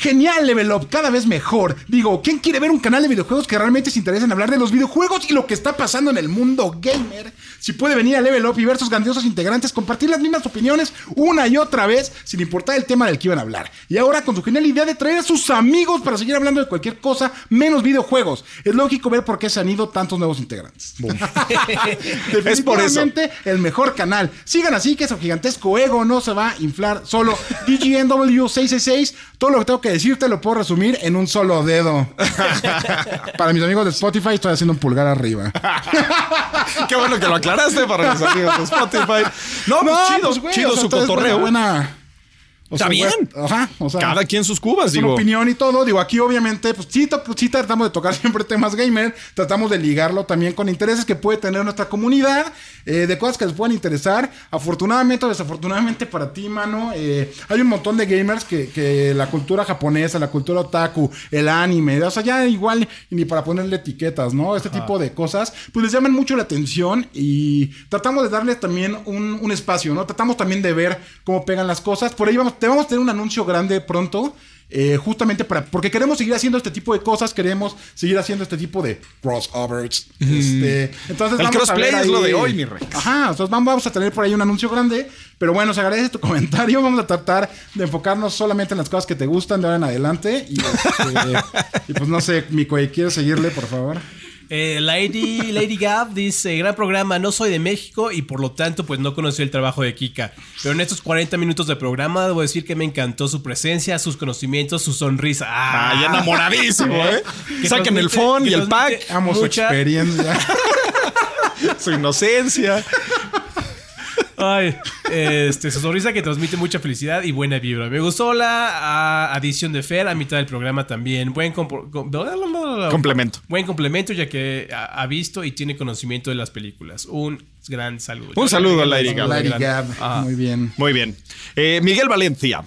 Speaker 5: Genial, Level Up, cada vez mejor. Digo, ¿quién quiere ver un canal de videojuegos que realmente se interesa en hablar de los videojuegos y lo que está pasando en el mundo gamer? Si puede venir a Level Up y ver sus grandiosos integrantes compartir las mismas opiniones una y otra vez, sin importar el tema del que iban a hablar. Y ahora con su genial idea de traer a sus amigos para seguir hablando de cualquier cosa menos videojuegos. Es lógico ver por qué se han ido tantos nuevos integrantes.
Speaker 1: Es por eso.
Speaker 5: El mejor canal. Sigan así que su gigantesco ego no se va a inflar solo. DGNW666, todo lo que tengo que decirte lo puedo resumir en un solo dedo. Para mis amigos de Spotify estoy haciendo un pulgar arriba.
Speaker 1: Qué bueno que lo aclaraste para los amigos de Spotify. No, pues chido,
Speaker 5: pues, güey,
Speaker 1: chido
Speaker 5: o sea,
Speaker 1: su cotorreo.
Speaker 5: Buena. buena- o
Speaker 1: Está
Speaker 5: sea,
Speaker 1: bien.
Speaker 5: Ajá, o sea.
Speaker 1: Cada quien sus cubas,
Speaker 5: es una
Speaker 1: digo.
Speaker 5: opinión y todo. Digo, aquí obviamente, pues sí, sí tratamos de tocar siempre temas gamer. Tratamos de ligarlo también con intereses que puede tener nuestra comunidad, eh, de cosas que les puedan interesar. Afortunadamente o desafortunadamente para ti, mano, eh, hay un montón de gamers que, que la cultura japonesa, la cultura otaku, el anime, o sea, ya igual ni para ponerle etiquetas, ¿no? Este tipo de cosas, pues les llaman mucho la atención y tratamos de darle también un, un espacio, ¿no? Tratamos también de ver cómo pegan las cosas. Por ahí vamos, te vamos a tener un anuncio grande pronto. eh, justamente para porque queremos seguir haciendo este tipo de cosas, queremos seguir haciendo este tipo de crossovers. Este, entonces
Speaker 1: El
Speaker 5: vamos a
Speaker 1: crossplay
Speaker 5: ver
Speaker 1: es lo
Speaker 5: ahí-
Speaker 1: de hoy, mi Rex.
Speaker 5: Ajá, entonces vamos, vamos a tener por ahí un anuncio grande, pero bueno, se agradece tu comentario. Vamos a tratar de enfocarnos solamente en las cosas que te gustan de ahora en adelante. Y, este, y pues no sé, Mico, ¿quieres seguirle, por favor?
Speaker 3: Eh, Lady, Lady Gab dice, gran programa, no soy de México y por lo tanto pues no conocí el trabajo de Kika. Pero en estos 40 minutos de programa debo decir que me encantó su presencia, sus conocimientos, su sonrisa.
Speaker 1: Ah, ya enamoradísimo, ¿eh?
Speaker 3: Que
Speaker 1: Saquen el phone y el pack,
Speaker 5: Amo su
Speaker 3: mucha-
Speaker 5: experiencia.
Speaker 1: su inocencia.
Speaker 3: Ay, este, su sonrisa que transmite mucha felicidad y buena vibra. Me gustó la adición de Fer a mitad del programa también. Buen
Speaker 1: Complemento.
Speaker 3: Buen complemento ya que ha, ha visto y tiene conocimiento de las películas. Un gran saludo.
Speaker 1: Un saludo a Lady Gab.
Speaker 3: Ah.
Speaker 5: muy bien.
Speaker 1: Muy bien. Eh, Miguel Valencia.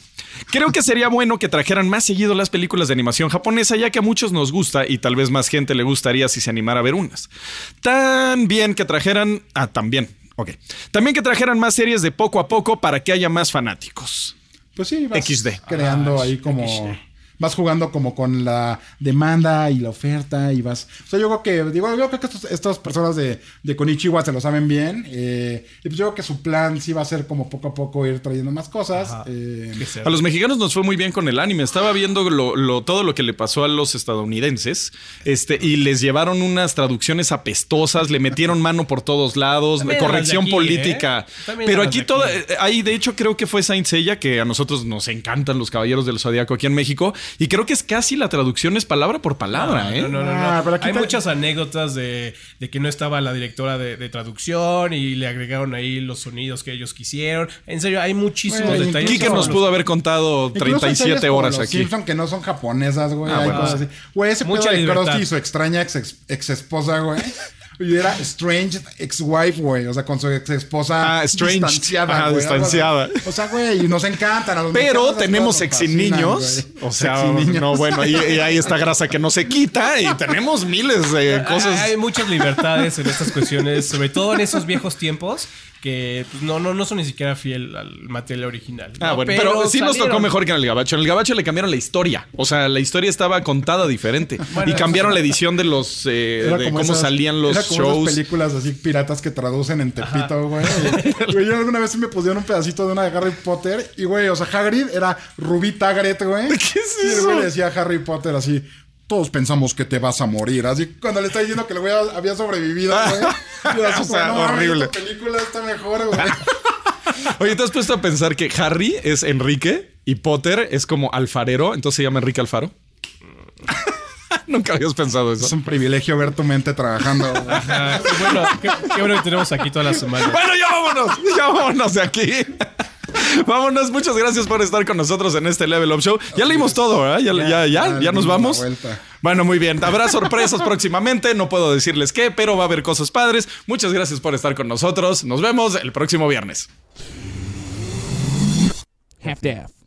Speaker 1: Creo que sería bueno que trajeran más seguido las películas de animación japonesa, ya que a muchos nos gusta y tal vez más gente le gustaría si se animara a ver unas. También que trajeran. Ah, también. Ok. También que trajeran más series de poco a poco para que haya más fanáticos.
Speaker 5: Pues sí, vas
Speaker 1: XD.
Speaker 5: creando
Speaker 3: Ah,
Speaker 5: ahí como
Speaker 3: XD.
Speaker 5: Vas jugando como con la demanda y la oferta y vas... O sea, yo creo que, digo, yo creo que estos- estas personas de, de Konichiwa se lo saben bien. eh, y pues yo creo que su plan sí va a ser como poco a poco ir trayendo más cosas. Eh,
Speaker 1: A los mexicanos nos fue muy bien con el anime. Estaba viendo lo, lo- todo lo que le pasó a los estadounidenses. Este, y les llevaron unas traducciones apestosas, le metieron mano por todos lados,
Speaker 3: También
Speaker 1: corrección
Speaker 3: aquí,
Speaker 1: política.
Speaker 3: ¿eh?
Speaker 1: Pero aquí todo.
Speaker 3: aquí.
Speaker 1: eh, Ahí, de hecho, creo que fue Saint Seiya, que a nosotros nos encantan los caballeros del Zodíaco aquí en México. Y creo que es casi la traducción es palabra por palabra, ¿eh?
Speaker 3: No, no, no, no.
Speaker 5: Ah, pero aquí
Speaker 3: Hay
Speaker 5: te-
Speaker 3: muchas anécdotas de, de que no estaba la directora de, de traducción y le agregaron ahí los sonidos que ellos quisieron. En serio, hay muchísimos
Speaker 5: Güey,
Speaker 3: detalles.
Speaker 1: Kike nos pudo haber contado
Speaker 5: Incluso en
Speaker 1: 37
Speaker 5: series como
Speaker 1: horas aquí.
Speaker 5: Simpson que no son japonesas, güey.
Speaker 1: Ah,
Speaker 5: hay
Speaker 1: bueno.
Speaker 5: cosas así. Güey, ese
Speaker 3: Mucha
Speaker 5: pedo de. Krusty y su extraña ex, ex, esposa, güey. Y era Strange ex-wife, güey. O sea, con su ex esposa
Speaker 1: Ah, Strange.
Speaker 5: distanciada.
Speaker 1: Ajá, distanciada.
Speaker 5: O sea, güey, y nos encantan a los
Speaker 1: Pero tenemos sexy niños. O sea,
Speaker 5: niños.
Speaker 1: no, bueno, y, y hay esta grasa que no se quita y tenemos miles de
Speaker 3: Hay-
Speaker 1: cosas.
Speaker 3: Hay muchas libertades en estas cuestiones, sobre todo en esos viejos tiempos que pues, no, no, no son ni siquiera fiel al material original. ¿no?
Speaker 1: Ah, bueno, pero, sí nos tocó mejor que en el Gabacho. En el Gabacho le cambiaron la historia. O sea, la historia estaba contada diferente.
Speaker 3: Bueno,
Speaker 1: y cambiaron la edición de los eh, de cómo
Speaker 5: esas-
Speaker 1: salían los
Speaker 5: era como esas
Speaker 1: shows.
Speaker 5: películas así piratas que traducen en Tepito, güey. Güey, yo alguna vez sí me pusieron un pedacito de una de Harry Potter y, güey, o sea, Hagrid era Rubí Tagaret, güey.
Speaker 1: ¿Qué es
Speaker 5: Y el
Speaker 1: eso?
Speaker 5: güey le decía a Harry Potter así, todos pensamos que te vas a morir. Así cuando le está diciendo que el güey había sobrevivido, güey.
Speaker 1: O sea,
Speaker 5: no,
Speaker 1: horrible.
Speaker 5: esta película está mejor, güey.
Speaker 1: Oye, ¿te has puesto a pensar que Harry es Enrique y Potter es como alfarero? Entonces se llama Enrique Alfaro. Nunca habías pensado
Speaker 5: Es
Speaker 1: eso.
Speaker 5: un privilegio ver tu mente trabajando,
Speaker 3: bueno, qué, qué bueno que tenemos aquí todas las semanas.
Speaker 1: Bueno, ya vámonos, ya vámonos de aquí. Vámonos, muchas gracias por estar con nosotros en este Level Up Show. Ya leímos todo, ¿verdad? Ya, ya, ya,
Speaker 5: ya
Speaker 1: ya nos vamos. Bueno, muy bien. Habrá sorpresas próximamente. No puedo decirles qué, pero va a haber cosas padres. Muchas gracias por estar con nosotros. Nos vemos el próximo viernes.
Speaker 6: half-daff.